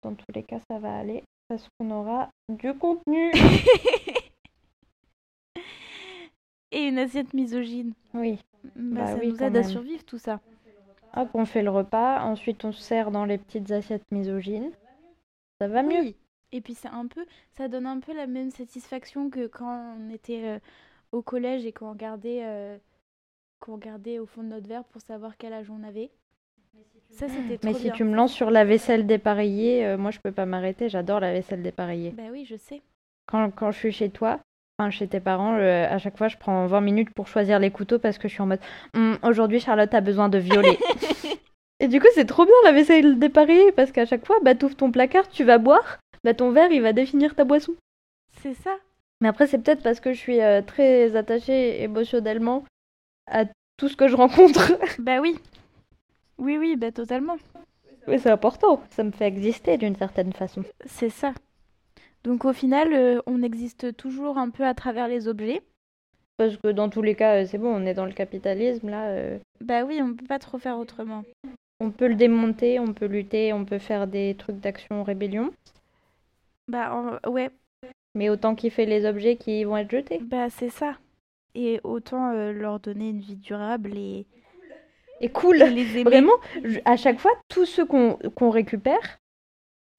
Speaker 2: Dans tous les cas, ça va aller parce qu'on aura du contenu.
Speaker 1: Et une assiette misogyne.
Speaker 2: Oui.
Speaker 1: Bah,
Speaker 2: Bah
Speaker 1: ça
Speaker 2: oui,
Speaker 1: nous aide à survivre tout ça.
Speaker 2: Hop, on fait le repas. Ensuite, on se sert dans les petites assiettes misogynes. Ça va mieux.
Speaker 1: Oui. Et puis c'est un peu, ça donne un peu la même satisfaction que quand on était euh, au collège et qu'on regardait, euh, qu'on regardait au fond de notre verre pour savoir quel âge on avait. Ça c'était trop
Speaker 2: Mais si
Speaker 1: bien.
Speaker 2: tu me lances sur la vaisselle dépareillée, euh, moi je peux pas m'arrêter. J'adore la vaisselle dépareillée.
Speaker 1: Bah oui, je sais.
Speaker 2: Quand, quand je suis chez toi, enfin chez tes parents, euh, à chaque fois je prends 20 minutes pour choisir les couteaux parce que je suis en mode Hum, aujourd'hui Charlotte a besoin de violet. Et du coup, c'est trop bien la vaisselle dépareillée parce qu'à chaque fois, bah, t'ouvres ton placard, tu vas boire, bah, ton verre, il va définir ta boisson.
Speaker 1: C'est ça.
Speaker 2: Mais après, c'est peut-être parce que je suis euh, très attachée émotionnellement à tout ce que je rencontre.
Speaker 1: Bah oui. Oui, oui, bah totalement.
Speaker 2: Oui, c'est important. Ça me fait exister d'une certaine façon.
Speaker 1: C'est ça. Donc au final, euh, on existe toujours un peu à travers les objets.
Speaker 2: Parce que dans tous les cas, euh, c'est bon, on est dans le capitalisme là. euh,
Speaker 1: Bah oui, on peut pas trop faire autrement.
Speaker 2: on peut le démonter, on peut lutter, on peut faire des trucs d'action rébellion.
Speaker 1: Bah en- ouais,
Speaker 2: Mais autant kiffer les objets qui vont être jetés.
Speaker 1: bah c'est ça. Et autant euh, leur donner une vie durable et,
Speaker 2: Et cool
Speaker 1: et les aimer.
Speaker 2: Vraiment, à chaque fois, tous ceux qu'on récupère,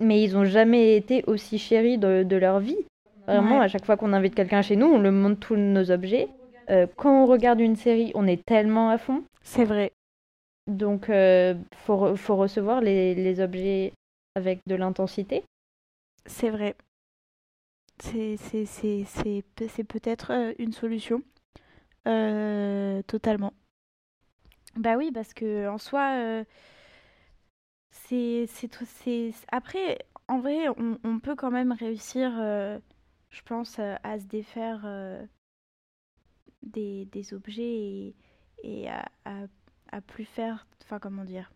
Speaker 2: mais ils ont jamais été aussi chéris de, de leur vie. Vraiment,
Speaker 1: Ouais.
Speaker 2: à chaque fois qu'on invite quelqu'un chez nous, on le montre tous nos objets. Euh, quand on regarde une série, on est tellement à fond.
Speaker 1: C'est vrai.
Speaker 2: Donc, euh, faut, re- faut recevoir les, les objets avec de l'intensité.
Speaker 1: C'est vrai. C'est c'est- c'est- c'est pe- c'est peut-être une solution. Euh, totalement. Bah oui, parce que en soi, euh, c'est c'est après, en vrai, on, on peut quand même réussir, euh, je pense, à se défaire des, des objets et, et à, à, à plus faire, enfin comment dire,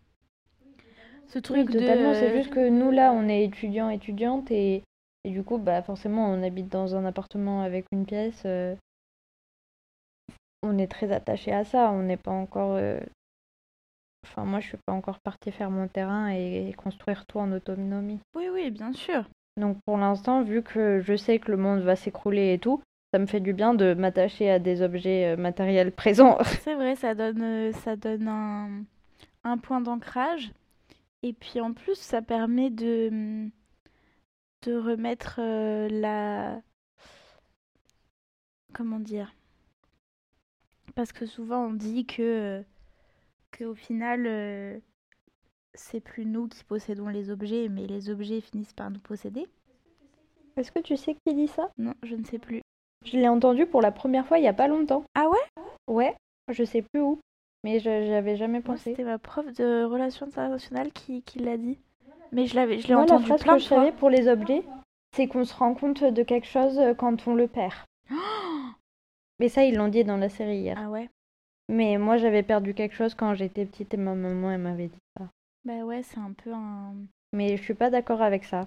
Speaker 1: ce
Speaker 2: Oui,
Speaker 1: truc de...
Speaker 2: totalement. C'est juste que nous, là, on est étudiants, étudiantes, et, et du coup, bah, forcément, on habite dans un appartement avec une pièce. euh, on est très attaché à ça. On n'est pas encore. euh, Enfin, moi, je suis pas encore partie faire mon terrain et, construire tout en autonomie.
Speaker 1: Oui, oui, bien sûr.
Speaker 2: Donc, pour l'instant, vu que je sais que le monde va s'écrouler et tout, ça me fait du bien de m'attacher à des objets euh, matériels présents.
Speaker 1: C'est vrai, ça donne, euh, ça donne un, un point d'ancrage. Et puis en plus, ça permet de, de remettre la... Comment dire? Parce que souvent on dit que, euh, que au final, euh, c'est plus nous qui possédons les objets, mais les objets finissent par nous posséder.
Speaker 2: Est-ce que tu sais qui dit ça?
Speaker 1: Non, je ne sais plus.
Speaker 2: Je l'ai entendu pour la première fois il y a pas longtemps.
Speaker 1: Ah ouais?
Speaker 2: Ouais, je sais plus où, mais je j'y avais jamais pensé.
Speaker 1: c'était ma prof de relations internationales qui, qui l'a dit. Mais je l'avais, je l'ai
Speaker 2: la
Speaker 1: entendu
Speaker 2: phrase
Speaker 1: plein
Speaker 2: que
Speaker 1: de
Speaker 2: je
Speaker 1: fois.
Speaker 2: savais pour les objets, c'est qu'on se rend compte de quelque chose quand on le perd. Mais ça, ils l'ont dit dans la série hier.
Speaker 1: Ah ouais?
Speaker 2: Mais moi, j'avais perdu quelque chose quand j'étais petite et ma maman, elle m'avait dit ça.
Speaker 1: Bah ouais, c'est un peu un...
Speaker 2: Mais je suis pas d'accord avec ça.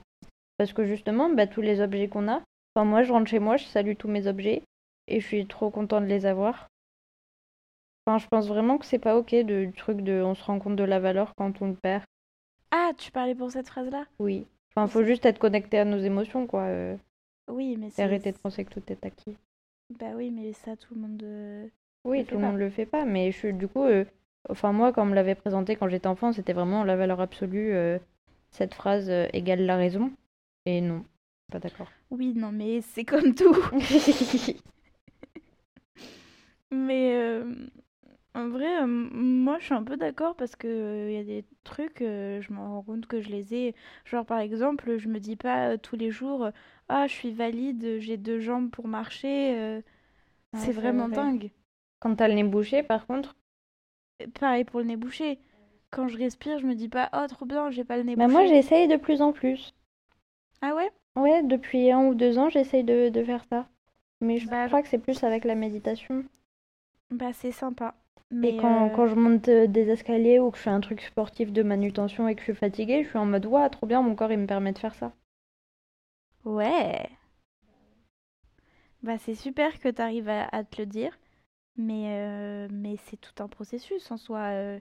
Speaker 2: Parce que justement, bah, tous les objets qu'on a, enfin, moi, je rentre chez moi, je salue tous mes objets et je suis trop contente de les avoir. Enfin, je pense vraiment que c'est pas ok de, du truc de on se rend compte de la valeur quand on le perd.
Speaker 1: Ah, tu parlais pour cette phrase-là?
Speaker 2: Oui. Enfin, faut juste être connecté à nos émotions, quoi. euh,
Speaker 1: Oui, mais
Speaker 2: et
Speaker 1: c'est...
Speaker 2: arrêter de penser que tout est acquis.
Speaker 1: Bah oui, mais ça, tout le monde... euh,
Speaker 2: Oui,
Speaker 1: le
Speaker 2: tout le monde le fait pas, mais je du coup, euh, enfin moi, quand on me l'avait présenté quand j'étais enfant, c'était vraiment la valeur absolue. euh, cette phrase égale la raison. Et non, pas d'accord.
Speaker 1: Oui, non, mais c'est comme tout. Mais en vrai, euh, moi, je suis un peu d'accord parce que euh, il y a des trucs, euh, je me rends compte que je les ai. Genre, par exemple, je me dis pas euh, tous les jours, ah, je suis valide, j'ai deux jambes pour marcher. euh,
Speaker 2: Ouais,
Speaker 1: c'est
Speaker 2: c'est
Speaker 1: vraiment
Speaker 2: vrai.
Speaker 1: dingue.
Speaker 2: Quand t'as le nez bouché, par contre,
Speaker 1: Pareil pour le nez bouché. Quand je respire, je me dis pas, oh, trop bien, j'ai pas le nez
Speaker 2: bah
Speaker 1: bouché.
Speaker 2: moi j'essaye de plus en plus.
Speaker 1: Ah ouais?
Speaker 2: Ouais, depuis un ou deux ans, j'essaye de, de faire ça. Mais je
Speaker 1: Bah,
Speaker 2: crois que c'est plus avec la méditation.
Speaker 1: Bah, c'est sympa.
Speaker 2: Et
Speaker 1: Mais
Speaker 2: quand,
Speaker 1: euh,
Speaker 2: quand je monte euh, des escaliers ou que je fais un truc sportif de manutention et que je suis fatiguée, je suis en mode, ouah, trop bien, mon corps il me permet de faire ça.
Speaker 1: Ouais. Bah, c'est super que tu arrives à, à te le dire, mais, euh, mais c'est tout un processus en soi. euh.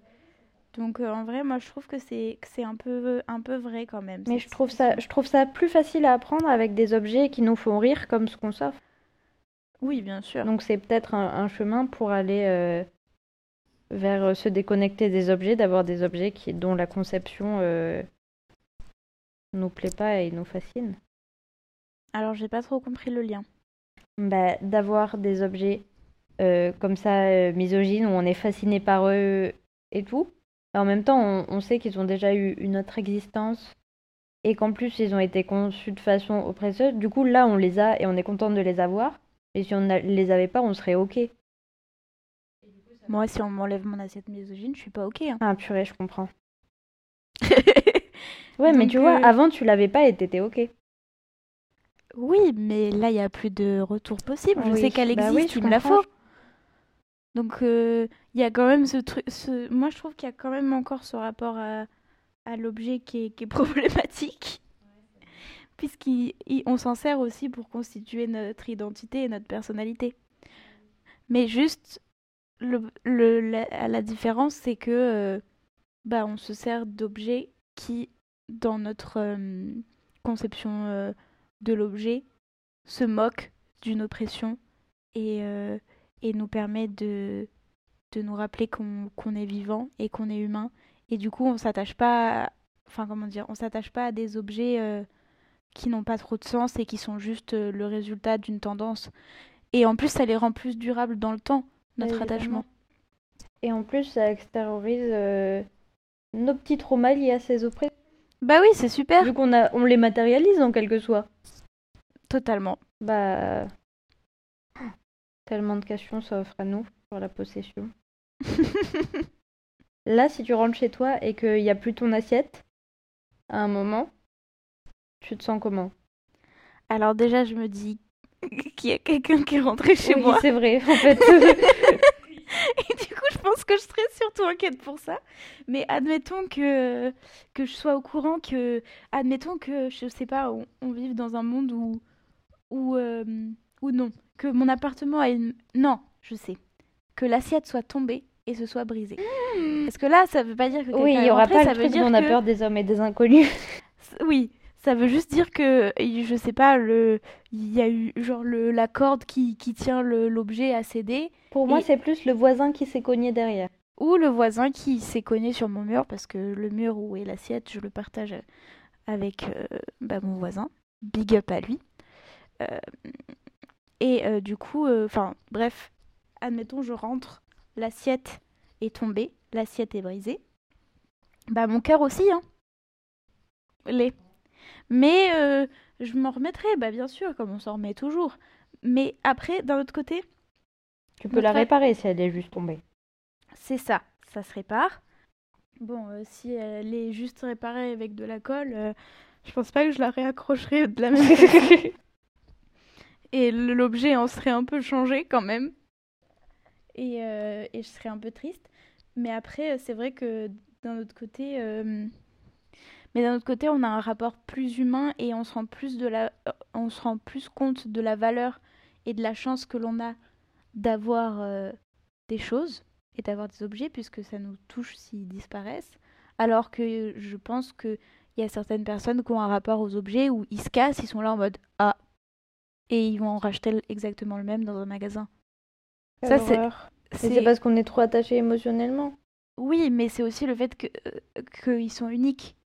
Speaker 1: Donc, en vrai, moi, je trouve que c'est c'est un peu, un peu vrai quand même.
Speaker 2: Mais je trouve ça, je trouve ça plus facile à apprendre avec des objets qui nous font rire comme ce qu'on s'offre.
Speaker 1: Oui, bien sûr.
Speaker 2: Donc c'est peut-être un, un chemin pour aller vers euh, se déconnecter des objets, d'avoir des objets qui, dont la conception euh, nous plaît pas et nous fascine.
Speaker 1: Alors, j'ai pas trop compris le lien.
Speaker 2: Bah, d'avoir des objets euh, comme ça euh, misogynes où on est fasciné par eux et tout. Et en même temps, on, on sait qu'ils ont déjà eu une autre existence et qu'en plus ils ont été conçus de façon oppresseuse. Du coup, là, on les a et on est content de les avoir. Et si on ne les avait pas, on serait ok.
Speaker 1: Moi, si on m'enlève mon assiette misogyne, je suis pas ok. hein.
Speaker 2: Ah purée, je comprends. Ouais, mais tu vois,
Speaker 1: euh,
Speaker 2: avant tu l'avais pas et t'étais ok.
Speaker 1: Oui, mais là, il n'y a plus de retour possible. Je sais qu'elle
Speaker 2: bah
Speaker 1: existe,
Speaker 2: oui, je
Speaker 1: tu me la faut. Donc, euh, il y a quand même ce truc. Ce... Moi, je trouve qu'il y a quand même encore ce rapport à, à l'objet qui est problématique. Puisqu'on s'en sert aussi pour constituer notre identité et notre personnalité. Mais juste, le, la, différence, c'est que euh, bah, on se sert d'objets qui, dans notre euh, conception euh, de l'objet, se moquent d'une oppression et, euh, et nous permet de, de nous rappeler qu'on qu'on est vivant et qu'on est humain. Et du coup, on s'attache pas, s'attache pas à des objets qui n'ont pas trop de sens et qui sont juste le résultat d'une tendance. Et en plus, ça les rend plus durables dans le temps, notre
Speaker 2: Évidemment.
Speaker 1: attachement.
Speaker 2: Et en plus, ça extériorise euh, nos petits traumas liés à ces oppressions.
Speaker 1: Bah oui, c'est super.
Speaker 2: Vu qu'on a, on les matérialise en quelque sorte.
Speaker 1: Totalement.
Speaker 2: Bah. Tellement de questions s'offrent à nous sur la possession. Là, si tu rentres chez toi et qu'il n'y a plus ton assiette, à un moment, tu te sens comment?
Speaker 1: Alors déjà, je me dis qu'il y a quelqu'un qui est rentré chez
Speaker 2: Oui,
Speaker 1: moi.
Speaker 2: c'est vrai, en fait.
Speaker 1: Et du coup, je pense que je serais surtout inquiète pour ça. Mais admettons que, que je sois au courant que... Admettons que, je sais pas, on, on vive dans un monde où... Où, euh, où non. Que mon appartement a une... Non, je sais. Que l'assiette soit tombée et se soit brisée. Parce que là, ça veut pas dire que
Speaker 2: oui, il n'y aura
Speaker 1: rentré,
Speaker 2: pas
Speaker 1: ça
Speaker 2: le
Speaker 1: veut
Speaker 2: truc
Speaker 1: dire
Speaker 2: dont on a
Speaker 1: que...
Speaker 2: peur des hommes et des inconnus.
Speaker 1: Oui, ça veut juste dire que, je sais pas, le... il y a eu genre le... la corde qui, qui tient l'objet a cédé.
Speaker 2: Pour moi,
Speaker 1: Et-
Speaker 2: c'est plus le voisin qui s'est cogné derrière.
Speaker 1: Ou le voisin qui s'est cogné sur mon mur, parce que le mur où est l'assiette, je le partage avec euh, bah, mon voisin. Big up à lui. Euh, et euh, du coup, enfin, bref, admettons, je rentre, l'assiette est tombée, l'assiette est brisée. Bah, mon cœur aussi, hein. L'est. Mais euh, je m'en remettrai, bah, bien sûr, comme on s'en remet toujours. Mais après, d'un autre côté,
Speaker 2: Tu peux la réparer si elle est juste tombée.
Speaker 1: c'est ça, ça se répare. Bon, euh, si elle est juste réparée avec de la colle, euh, je pense pas que je la réaccrocherai de la même façon. Et l'objet en serait un peu changé quand même. Et, euh, et je serais un peu triste. Mais après, c'est vrai que d'un autre côté, euh, mais d'un autre côté, on a un rapport plus humain et on se rend plus de la, on se rend plus compte de la valeur et de la chance que l'on a d'avoir euh, des choses et d'avoir des objets puisque ça nous touche s'ils disparaissent. Alors que je pense que il y a certaines personnes qui ont un rapport aux objets où ils se cassent, ils sont là en mode ah et ils vont en racheter exactement le même dans un magasin. Ça,
Speaker 2: Quelle
Speaker 1: c'est- C'est
Speaker 2: c'est parce qu'on est trop attaché émotionnellement.
Speaker 1: oui, mais c'est aussi le fait que euh, qu'ils sont uniques.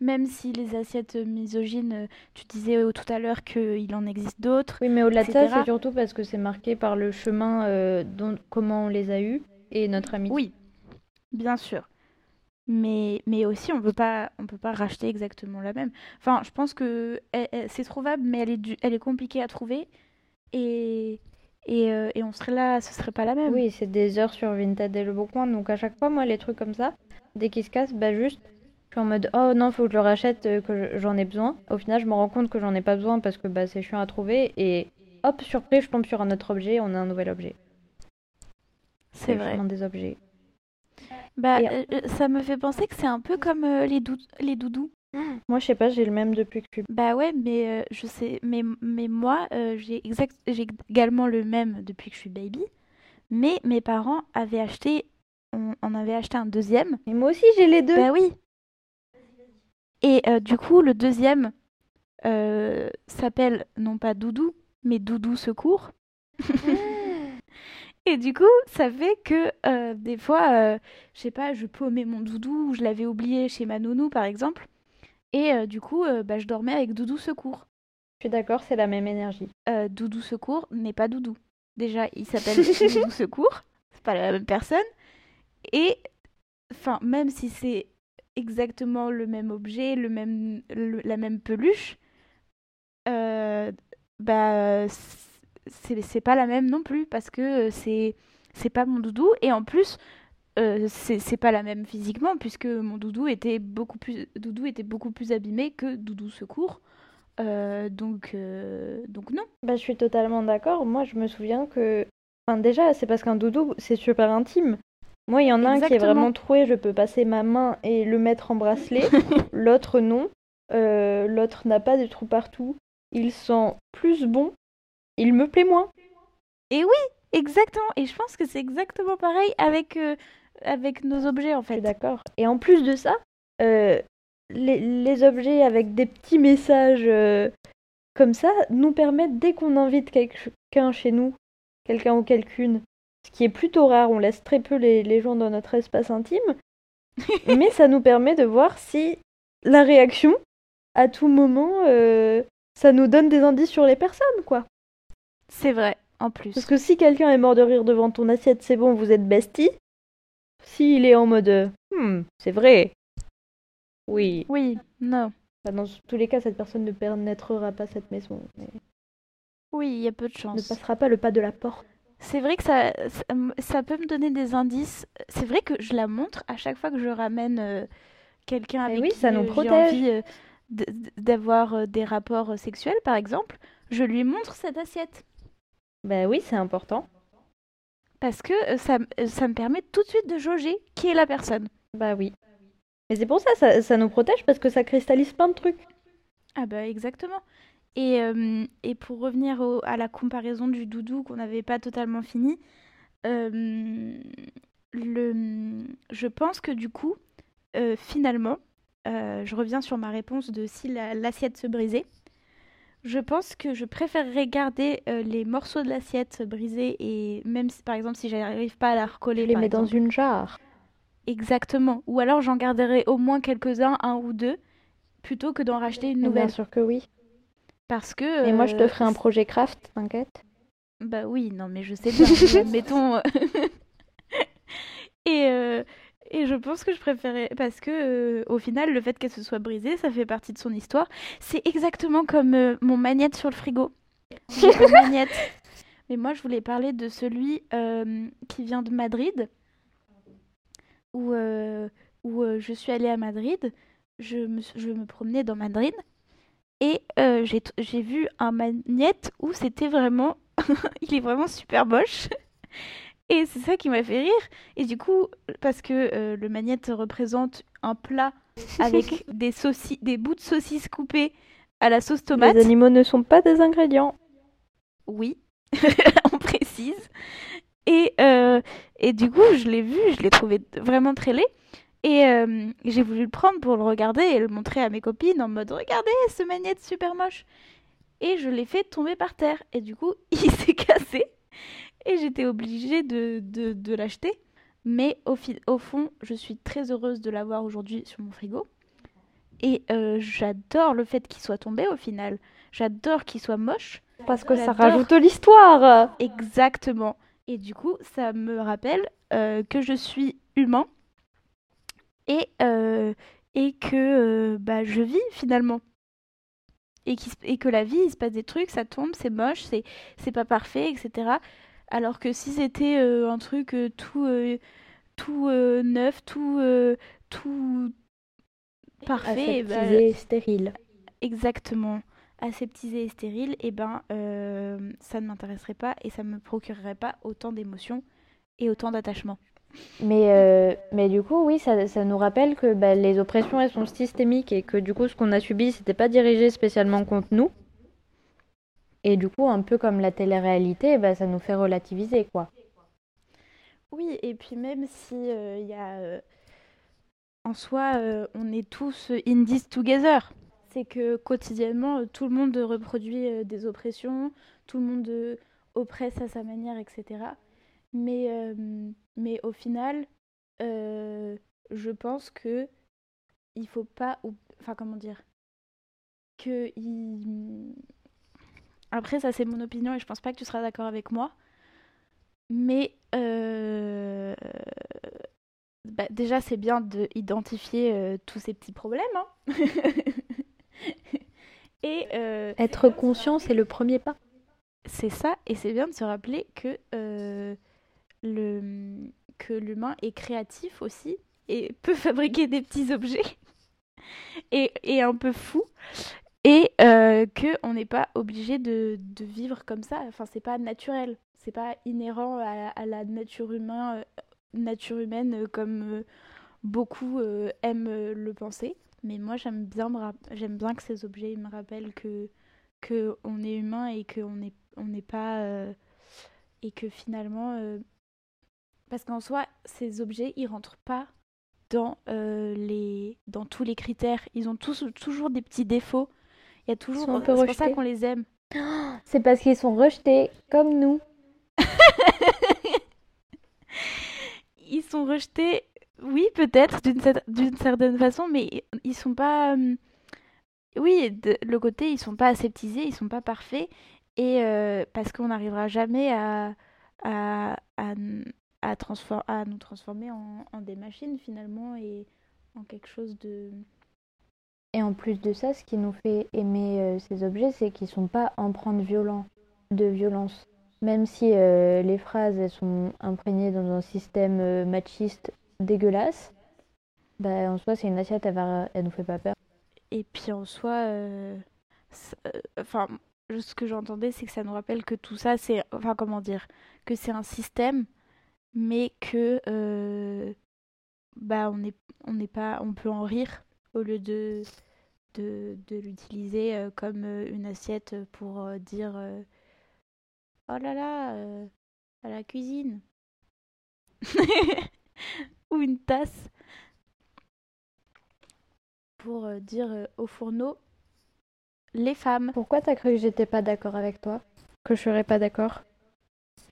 Speaker 1: Même si les assiettes misogynes, euh, tu disais euh, tout à l'heure qu'il en existe d'autres.
Speaker 2: Oui, mais au-delà de ça, c'est surtout parce que c'est marqué par le chemin euh, dont, comment on les a eus et notre amitié.
Speaker 1: Oui, bien sûr. Mais, mais aussi, on peut pas, on peut pas racheter exactement la même. Enfin, je pense que elle- elle- c'est trouvable, mais elle est, du- elle est compliquée à trouver. Et, et, euh, et on serait là, ce serait pas la même.
Speaker 2: Oui, c'est des heures sur Vinted et Le Bon Coin. Donc à chaque fois, moi, les trucs comme ça, dès qu'ils se cassent, bah juste, en mode oh non, faut que je le rachète, euh, que je- j'en ai besoin. Au final, je me rends compte que j'en ai pas besoin parce que bah, c'est chiant à trouver. Et hop, surprise, je tombe sur un autre objet, on a un nouvel objet.
Speaker 1: c'est vrai.
Speaker 2: des objets.
Speaker 1: Bah,
Speaker 2: Et-
Speaker 1: euh, euh, ça me fait penser que c'est un peu comme euh, les, dou- les doudous.
Speaker 2: Moi, je sais pas, j'ai le même depuis que suis.
Speaker 1: Bah ouais, mais euh, je sais, mais, mais moi, euh, j'ai exact, j'ai également le même depuis que je suis baby. Mais mes parents avaient acheté, on, on avait acheté un deuxième.
Speaker 2: Et moi aussi, j'ai les deux.
Speaker 1: Bah oui. Et euh, du coup, le deuxième euh, s'appelle non pas Doudou, mais Doudou Secours. Et du coup, ça fait que euh, des fois, je sais pas, je paumais mon doudou ou je l'avais oublié chez ma nounou, par exemple. Et du coup, bah, je dormais avec Doudou Secours.
Speaker 2: Je suis d'accord, c'est la même énergie.
Speaker 1: Doudou Secours n'est pas Doudou. Déjà, il s'appelle Doudou Secours. C'est pas la même personne. Et, enfin, même si c'est exactement le même objet, le même, la même peluche, euh, bah, c'est pas la même non plus parce que c'est c'est pas mon doudou et en plus euh, c'est c'est pas la même physiquement puisque mon doudou était beaucoup plus doudou était beaucoup plus abîmé que doudou secours Euh, donc euh, donc non
Speaker 2: Bah, je suis totalement d'accord. Moi, je me souviens que. Enfin, déjà, c'est parce qu'un doudou, c'est super intime. Moi, il y en a un qui est vraiment troué, je peux passer ma main et le mettre en bracelet. L'autre, non. Euh, L'autre n'a pas de trous partout. Il sent plus bon. Il me plaît moins.
Speaker 1: Et oui, Exactement. Et je pense que c'est exactement pareil avec, euh, avec nos objets, en fait.
Speaker 2: d'accord. Et en plus de ça, euh, les, les objets avec des petits messages comme ça nous permettent, dès qu'on invite quelqu'un chez nous, quelqu'un ou quelqu'une, ce qui est plutôt rare, on laisse très peu les, les gens dans notre espace intime, mais ça nous permet de voir si la réaction, à tout moment, euh, ça nous donne des indices sur les personnes, quoi.
Speaker 1: C'est vrai, en plus.
Speaker 2: Parce que si quelqu'un est mort de rire devant ton assiette, c'est bon, vous êtes bestie. S'il est en mode euh, Hmm, c'est vrai. Oui.
Speaker 1: Oui, non.
Speaker 2: Enfin, dans tous les cas, cette personne ne pénétrera pas cette maison. mais
Speaker 1: Oui, il y a peu de
Speaker 2: ne
Speaker 1: chance.
Speaker 2: passera pas le pas de la porte.
Speaker 1: C'est vrai que ça, ça, peut me donner des indices. C'est vrai que je la montre à chaque fois que je ramène euh, quelqu'un
Speaker 2: Eh
Speaker 1: avec
Speaker 2: oui,
Speaker 1: qui
Speaker 2: ça nous
Speaker 1: euh, j'ai
Speaker 2: protège.
Speaker 1: envie euh, d'avoir euh, des rapports sexuels, par exemple. Je lui montre cette assiette.
Speaker 2: Bah oui, c'est important.
Speaker 1: Parce que ça, ça me permet tout de suite de jauger qui est la personne.
Speaker 2: Bah oui. Et c'est pour ça, ça, ça nous protège parce que ça cristallise plein de trucs.
Speaker 1: Ah bah exactement. Et, euh, et pour revenir au- à la comparaison du doudou qu'on n'avait pas totalement fini, euh, le, je pense que du coup, euh, finalement, je reviens sur ma réponse de si la- l'assiette se brisait. Je pense que je préférerais garder les morceaux de l'assiette brisés et même si, par exemple, si j'arrive pas à la recoller,
Speaker 2: Je les mets dans une jarre.
Speaker 1: Exactement. Ou alors j'en garderai au moins quelques-uns, un ou deux, plutôt que d'en racheter une nouvelle.
Speaker 2: Bien sûr que oui.
Speaker 1: Parce que...
Speaker 2: Et moi, je te
Speaker 1: euh,
Speaker 2: ferai un projet craft, t'inquiète.
Speaker 1: Bah oui, non, mais je sais bien, mais admettons. euh, et, euh, et je pense que je préférais. Parce que, euh, au final, le fait qu'elle se soit brisée, ça fait partie de son histoire. C'est exactement comme euh, mon magnète sur le frigo. Un magnète. Mais moi, je voulais parler de celui euh, qui vient de Madrid, où, où je suis allée à Madrid. Je me, je me promenais dans Madrid. Et euh, j'ai vu un magnète où c'était vraiment il est vraiment super moche. Et c'est ça qui m'a fait rire. Et du coup, parce que euh, le magnète représente un plat avec des, des bouts de saucisses coupés à la sauce tomate.
Speaker 2: Les animaux ne sont pas des ingrédients.
Speaker 1: Oui, on précise. Et, euh, et du coup, je l'ai vu, je l'ai trouvé vraiment très laid. Et euh, j'ai voulu le prendre pour le regarder et le montrer à mes copines en mode Regardez ce magnète super moche. Et je l'ai fait tomber par terre. Et du coup, il s'est cassé. Et j'étais obligée de, de, de l'acheter. Mais au, au fond, je suis très heureuse de l'avoir aujourd'hui sur mon frigo. Et euh, j'adore le fait qu'il soit tombé au final. J'adore qu'il soit moche.
Speaker 2: Parce que ça rajoute l'histoire.
Speaker 1: Exactement. Et du coup, ça me rappelle euh, que je suis humain et, euh, et que euh, bah, je vis finalement. Et, et que la vie, il se passe des trucs, ça tombe, c'est moche, c'est pas parfait, etc. Alors que si c'était euh, un truc tout, tout neuf, tout, tout parfait, bah,
Speaker 2: Aseptisé, stérile.
Speaker 1: exactement aseptisé et stérile, et ben euh, ça ne m'intéresserait pas et ça me procurerait pas autant d'émotions et autant d'attachement.
Speaker 2: Mais, euh, mais du coup, oui, ça, ça nous rappelle que bah, les oppressions, elles sont systémiques et que du coup, ce qu'on a subi, c'était pas dirigé spécialement contre nous. Et du coup, un peu comme la télé-réalité, bah, ça nous fait relativiser, quoi.
Speaker 1: Oui, et puis même si il y a euh, en soi, euh, on est tous in this together. C'est que quotidiennement, euh, tout le monde reproduit euh, des oppressions, tout le monde euh, oppresse à sa manière, etc. Mais, euh, mais au final, euh, je pense que il faut pas, ou- enfin comment dire, que il... Après, ça c'est mon opinion et je pense pas que tu seras d'accord avec moi. Mais euh, bah, déjà, c'est bien d'identifier tous ces petits problèmes. hein. et
Speaker 2: Être conscient, c'est le premier pas.
Speaker 1: c'est ça, et c'est bien de se rappeler que le que l'humain est créatif aussi et peut fabriquer des petits objets et, un peu fou et euh, que on n'est pas obligé de, vivre comme ça. Enfin, c'est pas naturel, c'est pas inhérent à, la nature humaine, nature humaine euh, comme euh, beaucoup euh, aiment euh, le penser. Mais moi, j'aime bien, j'aime bien que ces objets me rappellent que que on est humain et qu'on n'est on n'est pas euh, et que finalement, euh, parce qu'en soi, ces objets, ils rentrent pas dans, euh, les, dans tous les critères. Ils ont tous, toujours des petits défauts. Il y a toujours.
Speaker 2: sont un peu
Speaker 1: C'est pour ça qu'on les aime.
Speaker 2: C'est parce qu'ils sont rejetés, comme nous.
Speaker 1: Ils sont rejetés, oui, peut-être, d'une cer- d'une certaine façon, mais ils sont pas. euh, Oui, de le côté, ils sont pas aseptisés, ils sont pas parfaits, et euh, parce qu'on n'arrivera jamais à, à, à, n- à, nous transformer en, des machines finalement et en quelque chose de.
Speaker 2: Et en plus de ça, ce qui nous fait aimer euh, ces objets, c'est qu'ils sont pas empreints de, de violence. Même si euh, les phrases elles sont imprégnées dans un système euh, machiste dégueulasse, bah, en soi, c'est une assiette, elle, va, nous fait pas peur.
Speaker 1: Et puis en soi, enfin, ce que j'entendais, c'est que ça nous rappelle que tout ça, c'est, enfin, comment dire, que c'est un système, mais que, euh, bah, on est, on n'est pas, on peut en rire au lieu de, de, l'utiliser euh, comme euh, une assiette pour dire, oh là là, à la cuisine, ou une tasse pour dire au fourneau les femmes.
Speaker 2: Pourquoi t'as cru que j'étais pas d'accord avec toi? Que je serais pas d'accord?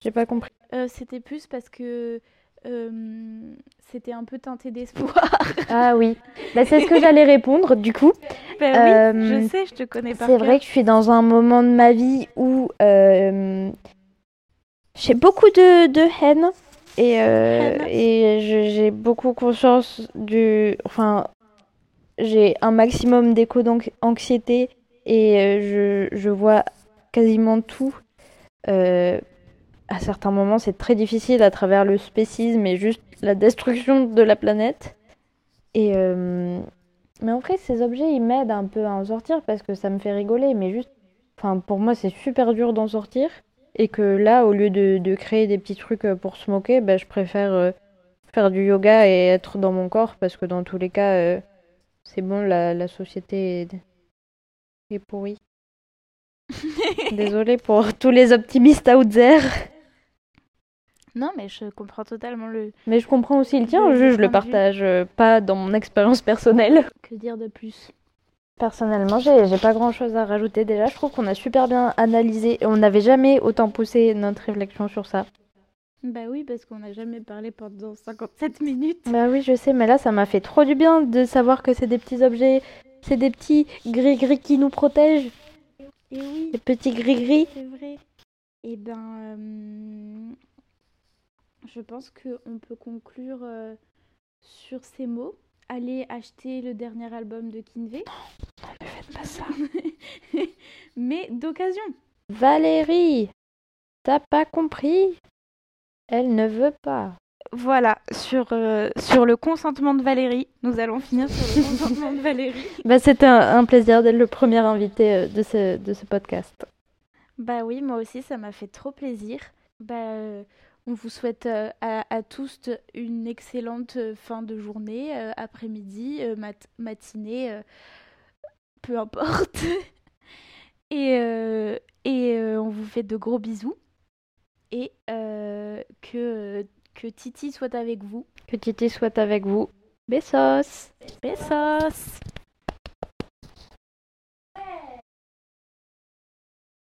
Speaker 2: J'ai pas compris.
Speaker 1: Euh, c'était plus parce que euh, c'était un peu teinté d'espoir.
Speaker 2: Ah oui, bah, c'est ce que j'allais répondre du coup.
Speaker 1: oui,
Speaker 2: Euh,
Speaker 1: je sais, je te connais par
Speaker 2: C'est vrai que je suis dans un moment de ma vie où j'ai beaucoup de, de haine et, euh, et j'ai beaucoup conscience du... Enfin, j'ai un maximum d'écho d'anxiété et je, je vois quasiment tout. Euh, à certains moments, c'est très difficile à travers le spécisme et juste la destruction de la planète. Et, euh, mais en vrai, ces objets, ils m'aident un peu à en sortir parce que ça me fait rigoler. Mais juste, enfin, pour moi, c'est super dur d'en sortir. Et que là, au lieu de, de créer des petits trucs euh, pour se moquer, bah, je préfère euh, faire du yoga et être dans mon corps parce que dans tous les cas, euh, c'est bon, la, la société est, est pourrie. Désolée pour tous les optimistes out there.
Speaker 1: Non, mais je comprends totalement le.
Speaker 2: Mais je comprends aussi le tien,
Speaker 1: Le-
Speaker 2: juste je
Speaker 1: le
Speaker 2: partage euh, pas dans mon expérience personnelle.
Speaker 1: Que dire de plus?
Speaker 2: Personnellement, j'ai j'ai pas grand chose à rajouter. Déjà, je trouve qu'on a super bien analysé et on n'avait jamais autant poussé notre réflexion sur ça.
Speaker 1: Bah oui, parce qu'on n'a jamais parlé pendant 57 minutes.
Speaker 2: Bah oui, je sais, mais là, ça m'a fait trop du bien de savoir que c'est des petits objets, c'est des petits gris-gris qui nous protègent.
Speaker 1: Et oui,
Speaker 2: Des petits gris-gris.
Speaker 1: c'est vrai. Et ben, euh, je pense qu'on peut conclure euh, sur ces mots. Allez acheter le dernier album de Kinvey.
Speaker 2: Ne faites pas ça.
Speaker 1: mais d'occasion.
Speaker 2: Valérie, t'as pas compris? Elle ne veut pas.
Speaker 1: Voilà, sur, euh, sur le consentement de Valérie. Nous allons finir sur le consentement de Valérie.
Speaker 2: Bah, c'était un, un plaisir d'être le premier invité euh, de ce, de ce podcast.
Speaker 1: Bah oui, moi aussi, ça m'a fait trop plaisir. Bah, euh, on vous souhaite euh, à, à tous une excellente euh, fin de journée, euh, après-midi, mat- matinée, peu importe. et et on vous fait de gros bisous. Et que, que Titi soit avec vous.
Speaker 2: Que Titi soit avec vous. Bessos
Speaker 1: Besos